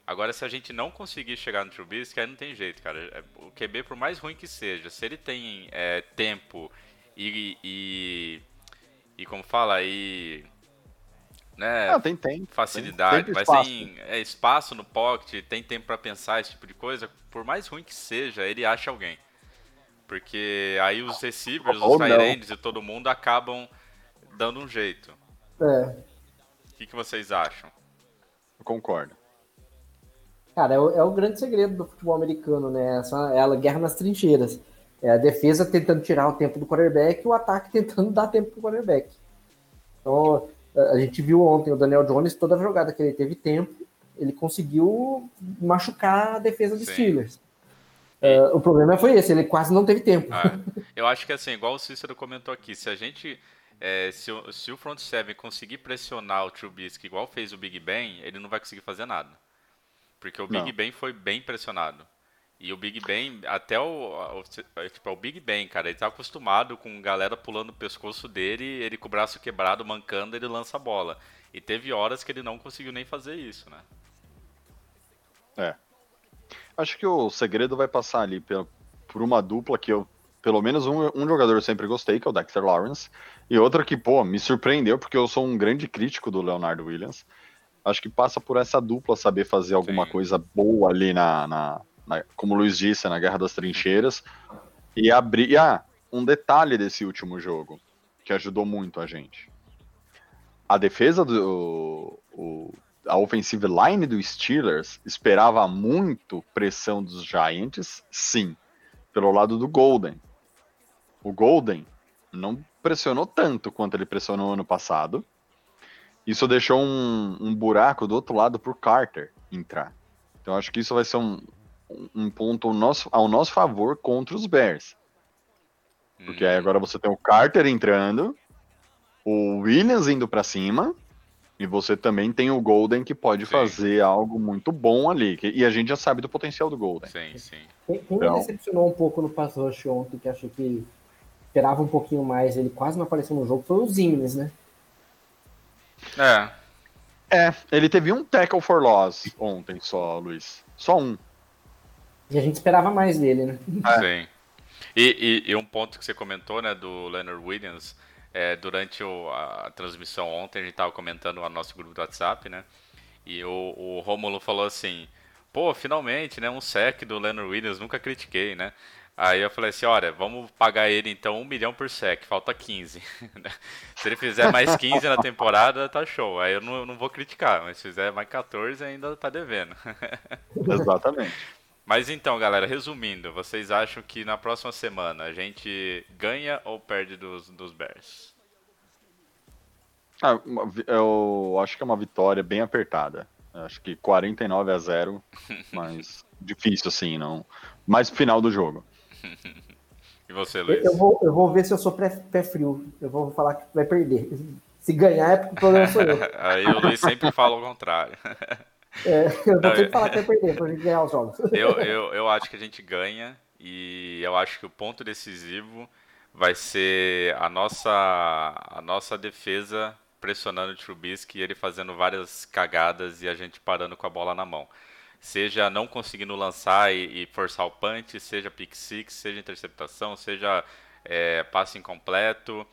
Agora, se a gente não conseguir chegar no Trubisky, aí não tem jeito, cara. É, O QB, por mais ruim que seja, se ele tem é, tempo e, e, e como fala, e né,
Ah, tem tempo.
facilidade,
Tem
mas
espaço.
tem é, espaço no pocket, tem tempo pra pensar esse tipo de coisa, por mais ruim que seja, ele acha alguém. Porque aí os receivers,
Ou
os tight e todo mundo acabam dando um jeito.
É,
O que, que vocês acham?
Eu concordo.
cara, é o, é o grande segredo do futebol americano, né? Essa, é a guerra nas trincheiras. É a defesa tentando tirar o tempo do quarterback e o ataque tentando dar tempo pro quarterback. Então, a a gente viu ontem o Daniel Jones, toda jogada que ele teve tempo, ele conseguiu machucar a defesa dos
Sim.
Steelers. É, o problema foi esse, ele quase não teve tempo.
Ah, eu acho que assim, igual o Cícero comentou aqui, se a gente. é, se, o, se o front seven conseguir pressionar o Trubisky igual fez o Big Ben, ele não vai conseguir fazer nada. Porque o Big
Não.
Ben foi bem pressionado. E o Big Ben, até o, o- tipo, é o Big Ben, cara, ele tá acostumado com galera pulando o pescoço dele, ele com o braço quebrado, mancando, ele lança a bola. E teve horas que ele não conseguiu nem fazer isso, né?
É. Acho que o segredo vai passar ali pela- por uma dupla que eu, pelo menos um, um jogador eu sempre gostei, que é o Dexter Lawrence, e outra que, pô, me surpreendeu, porque eu sou um grande crítico do Leonardo Williams. Acho que passa por essa dupla saber fazer alguma
Sim.
coisa boa ali na, na- na- como o Luiz disse, na Guerra das Trincheiras, e abrir. E, ah, um detalhe desse último jogo, que ajudou muito a gente. A defesa do. o- a offensive line do Steelers esperava muito pressão dos Giants, sim, pelo lado do Golden. O Golden não pressionou tanto quanto ele pressionou ano passado. Isso deixou um, um buraco do outro lado pro Carter entrar. Então acho que isso vai ser um, um ponto ao nosso, ao nosso favor contra os Bears. Porque aí agora você tem o Carter entrando, o Williams indo pra cima, e você também tem o Golden que pode
Sim.
fazer algo muito bom ali. que- E a gente já sabe do potencial do Golden.
Sim, sim.
Quem, quem
Então.
me decepcionou um pouco no pass rush ontem, que achei que esperava um pouquinho mais, ele quase não apareceu no jogo, foi o Zimnes, né?
É.
É, ele teve um tackle for loss ontem só, Luiz. Só um.
E a gente esperava mais dele, né?
É.
Sim. E, e- e um ponto que você comentou, né, do Leonard Williams, é, durante o- a transmissão ontem, a gente tava comentando no nosso grupo do WhatsApp, né? E o, o Romulo falou assim, pô, finalmente, né, um sec do Leonard Williams, nunca critiquei, né? Aí eu falei assim, olha, vamos pagar ele então um milhão por sec, falta 15. se ele fizer mais 15 na temporada, tá show. Aí eu não, eu não vou criticar, mas se fizer mais 14, ainda tá devendo.
Exatamente.
Mas então, galera, resumindo, vocês acham que na próxima semana a gente ganha ou perde dos, dos Bears?
Ah, eu acho que é uma vitória bem apertada. Eu Acho que 49 a 0, mas difícil assim, não. Mais pro final do jogo.
E você,
Eu,
Luiz?
eu vou, eu vou ver se eu sou pé, pé frio. Eu vou falar que vai perder. Se ganhar é porque o problema sou eu.
Aí o Luiz sempre fala o contrário.
É, eu
Não,
vou sempre falar que vai perder pra gente ganhar os jogos.
Eu, eu, eu acho que a gente ganha e eu acho que o ponto decisivo vai ser a nossa, a nossa defesa pressionando o Trubisky e ele fazendo várias cagadas e a gente parando com a bola na mão. Seja não conseguindo lançar e, e forçar o punch, seja pick six, seja interceptação, seja é, passe incompleto.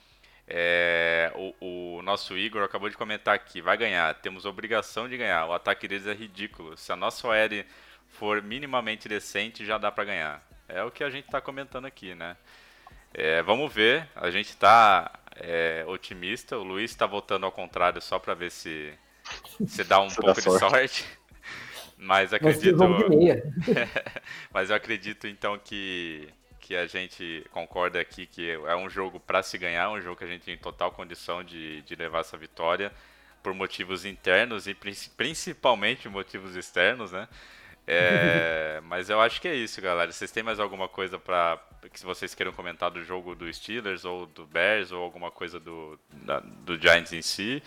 É, o, o nosso Igor acabou de comentar aqui, vai ganhar, temos obrigação de ganhar. O ataque deles é ridículo. Se a nossa OL for minimamente decente, já dá pra ganhar. É o que a gente tá comentando aqui, né? É, vamos ver, a gente tá é, otimista. O Luiz tá voltando ao contrário só pra ver se, se dá um
Se dá
pouco de
sorte.
sorte. Mas acredito. Mas eu acredito então que, que a gente concorda aqui que é um jogo para se ganhar, um jogo que a gente tem total condição de, de levar essa vitória por motivos internos e princi- principalmente motivos externos, né? É, mas eu acho que é isso, galera. Vocês têm mais alguma coisa para que vocês queiram comentar do jogo do Steelers ou do Bears ou alguma coisa do, da- do Giants em si?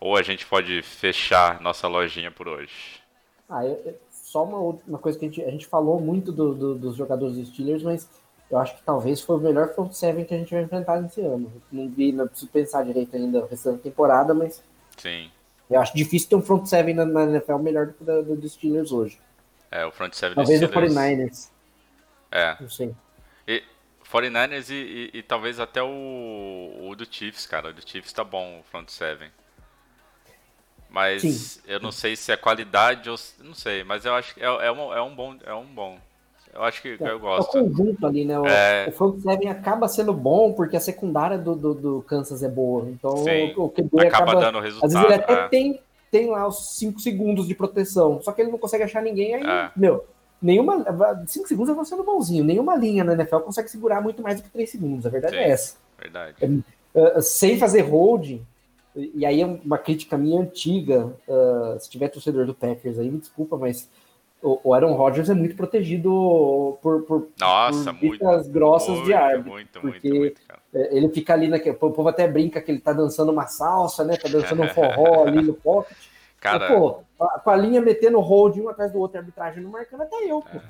Ou a gente pode fechar nossa lojinha por hoje?
Ah, eu- eu- só uma última coisa que a gente, a gente falou muito do- do- dos jogadores dos Steelers, mas eu acho que talvez foi o melhor front seven que a gente vai enfrentar nesse ano. Não vi, não preciso pensar direito ainda o restante da temporada, mas
Sim.
eu acho difícil ter um front seven na, na NFL melhor do que o dos Steelers hoje.
É, o front seven
Talvez
do
o
Steelers.
49ers,
É,
não sei.
E 49ers e, e- e talvez até o, o do Chiefs, cara. O do Chiefs tá bom, o front seven. Mas
Sim.
eu não sei se é qualidade ou. Não sei, mas eu acho que é, é, um, é um bom. É um bom. Eu acho que eu
É o
gosto.
conjunto ali, né? O,
É.
o seven acaba sendo bom porque a secundária do, do, do Kansas é boa. Então
Sim.
o, o QB
Acaba
acaba.
dando
Às vezes
resultado.
ele até
é.
tem, tem lá os 5 segundos de proteção, só que ele não consegue achar ninguém aí,
É.
meu. Nenhuma. 5 segundos eu vou sendo bonzinho. Nenhuma linha na NFL consegue segurar muito mais do que 3 segundos. A verdade
Sim.
é essa.
Verdade.
Uh, sem fazer holding, e e aí é uma crítica minha antiga. uh, se tiver torcedor do Packers aí, me desculpa, mas o, o Aaron Rodgers é muito protegido por, por,
Nossa,
por
muito.
grossas
muito,
de árbitro.
Muito,
porque-
muito, muito, cara.
É, Ele fica ali naquele. O povo até brinca que ele tá dançando uma salsa, né? Tá dançando um forró ali no pocket.
Cara,
Mas, pô, com a- linha metendo hold um atrás do outro, a arbitragem não marcando até eu, pô.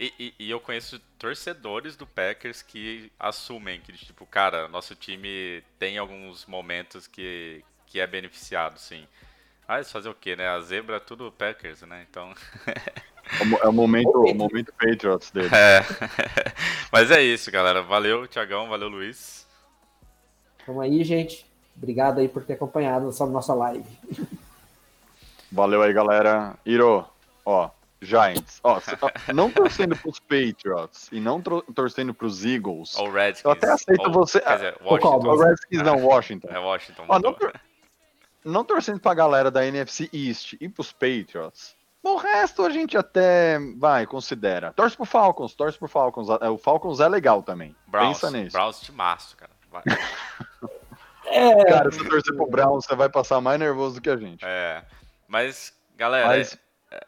E, e- e eu conheço torcedores do Packers que assumem que, tipo, cara, nosso time tem alguns momentos que, que é beneficiado, sim. Mas fazer o quê, né? A zebra é tudo Packers, né? Então.
É o É o momento, o momento Patriots dele.
É. Mas é isso, galera. Valeu, Tiagão. Valeu, Luiz.
Então aí, gente. Obrigado aí por ter acompanhado essa nossa live.
Valeu aí, galera. Iro, ó, Giants. Ó, ó, não torcendo pros Patriots e não torcendo pros Eagles.
Ou Redskins.
Eu até aceito
ou,
você-
Quer dizer, Washington.
Redskins não, Washington.
É Washington.
Ó, não, tor- não torcendo pra galera da NFC East e pros Patriots. O resto a gente até vai, considera. Torce pro Falcons, torce pro Falcons. É, O Falcons é legal também.
Browns.
Pensa nisso.
Browns de março, cara. Vai.
Cara, se torcer pro Browns, você vai passar mais nervoso do que a gente.
É. Mas, galera.
Mas,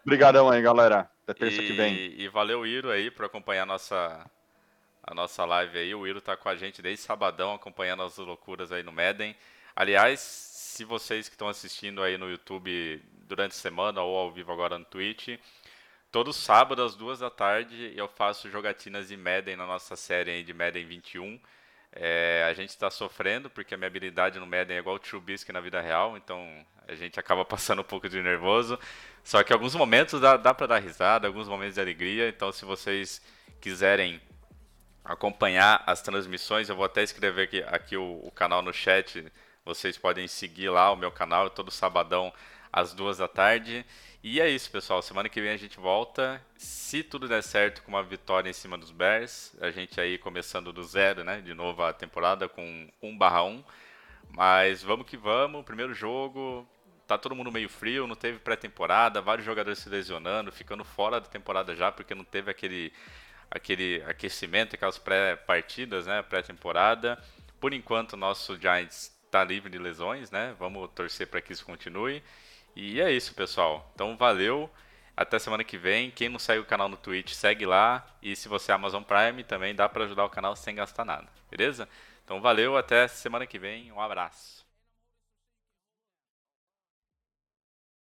brigadão aí, galera. Até terça
e,
que vem.
E valeu, Iro, aí, por acompanhar a nossa, a nossa live aí. O Iro tá com a gente desde sabadão, acompanhando as loucuras aí no Madden. Aliás, se vocês que estão assistindo aí no YouTube durante a semana ou ao vivo agora no Twitch, todo sábado às duas da tarde eu faço jogatinas de Madden na nossa série de Madden 21. É, a gente está sofrendo porque a minha habilidade no Madden é igual o Trubisky na vida real, então a gente acaba passando um pouco de nervoso. Só que alguns momentos dá, dá para dar risada, alguns momentos de alegria. Então, se vocês quiserem acompanhar as transmissões, eu vou até escrever aqui, aqui o, o, canal no chat. Vocês podem seguir lá o meu canal todo sabadão às duas da tarde. E é isso, pessoal. Semana que vem a gente volta. Se tudo der certo com uma vitória em cima dos Bears, a gente aí começando do zero, né? De novo a temporada com 1/1. Mas vamos que vamos. Primeiro jogo, tá todo mundo meio frio, não teve pré-temporada, vários jogadores se lesionando, ficando fora da temporada já porque não teve aquele aquele aquecimento, aquelas pré-partidas, né, pré-temporada. Por enquanto, nosso Giants está livre de lesões, né? Vamos torcer para que isso continue. E é isso, pessoal. Então, valeu. Até semana que vem. Quem não segue o canal no Twitch, segue lá. E se você é Amazon Prime, também dá para ajudar o canal sem gastar nada. Beleza? Então, valeu. Até semana que vem. Um abraço.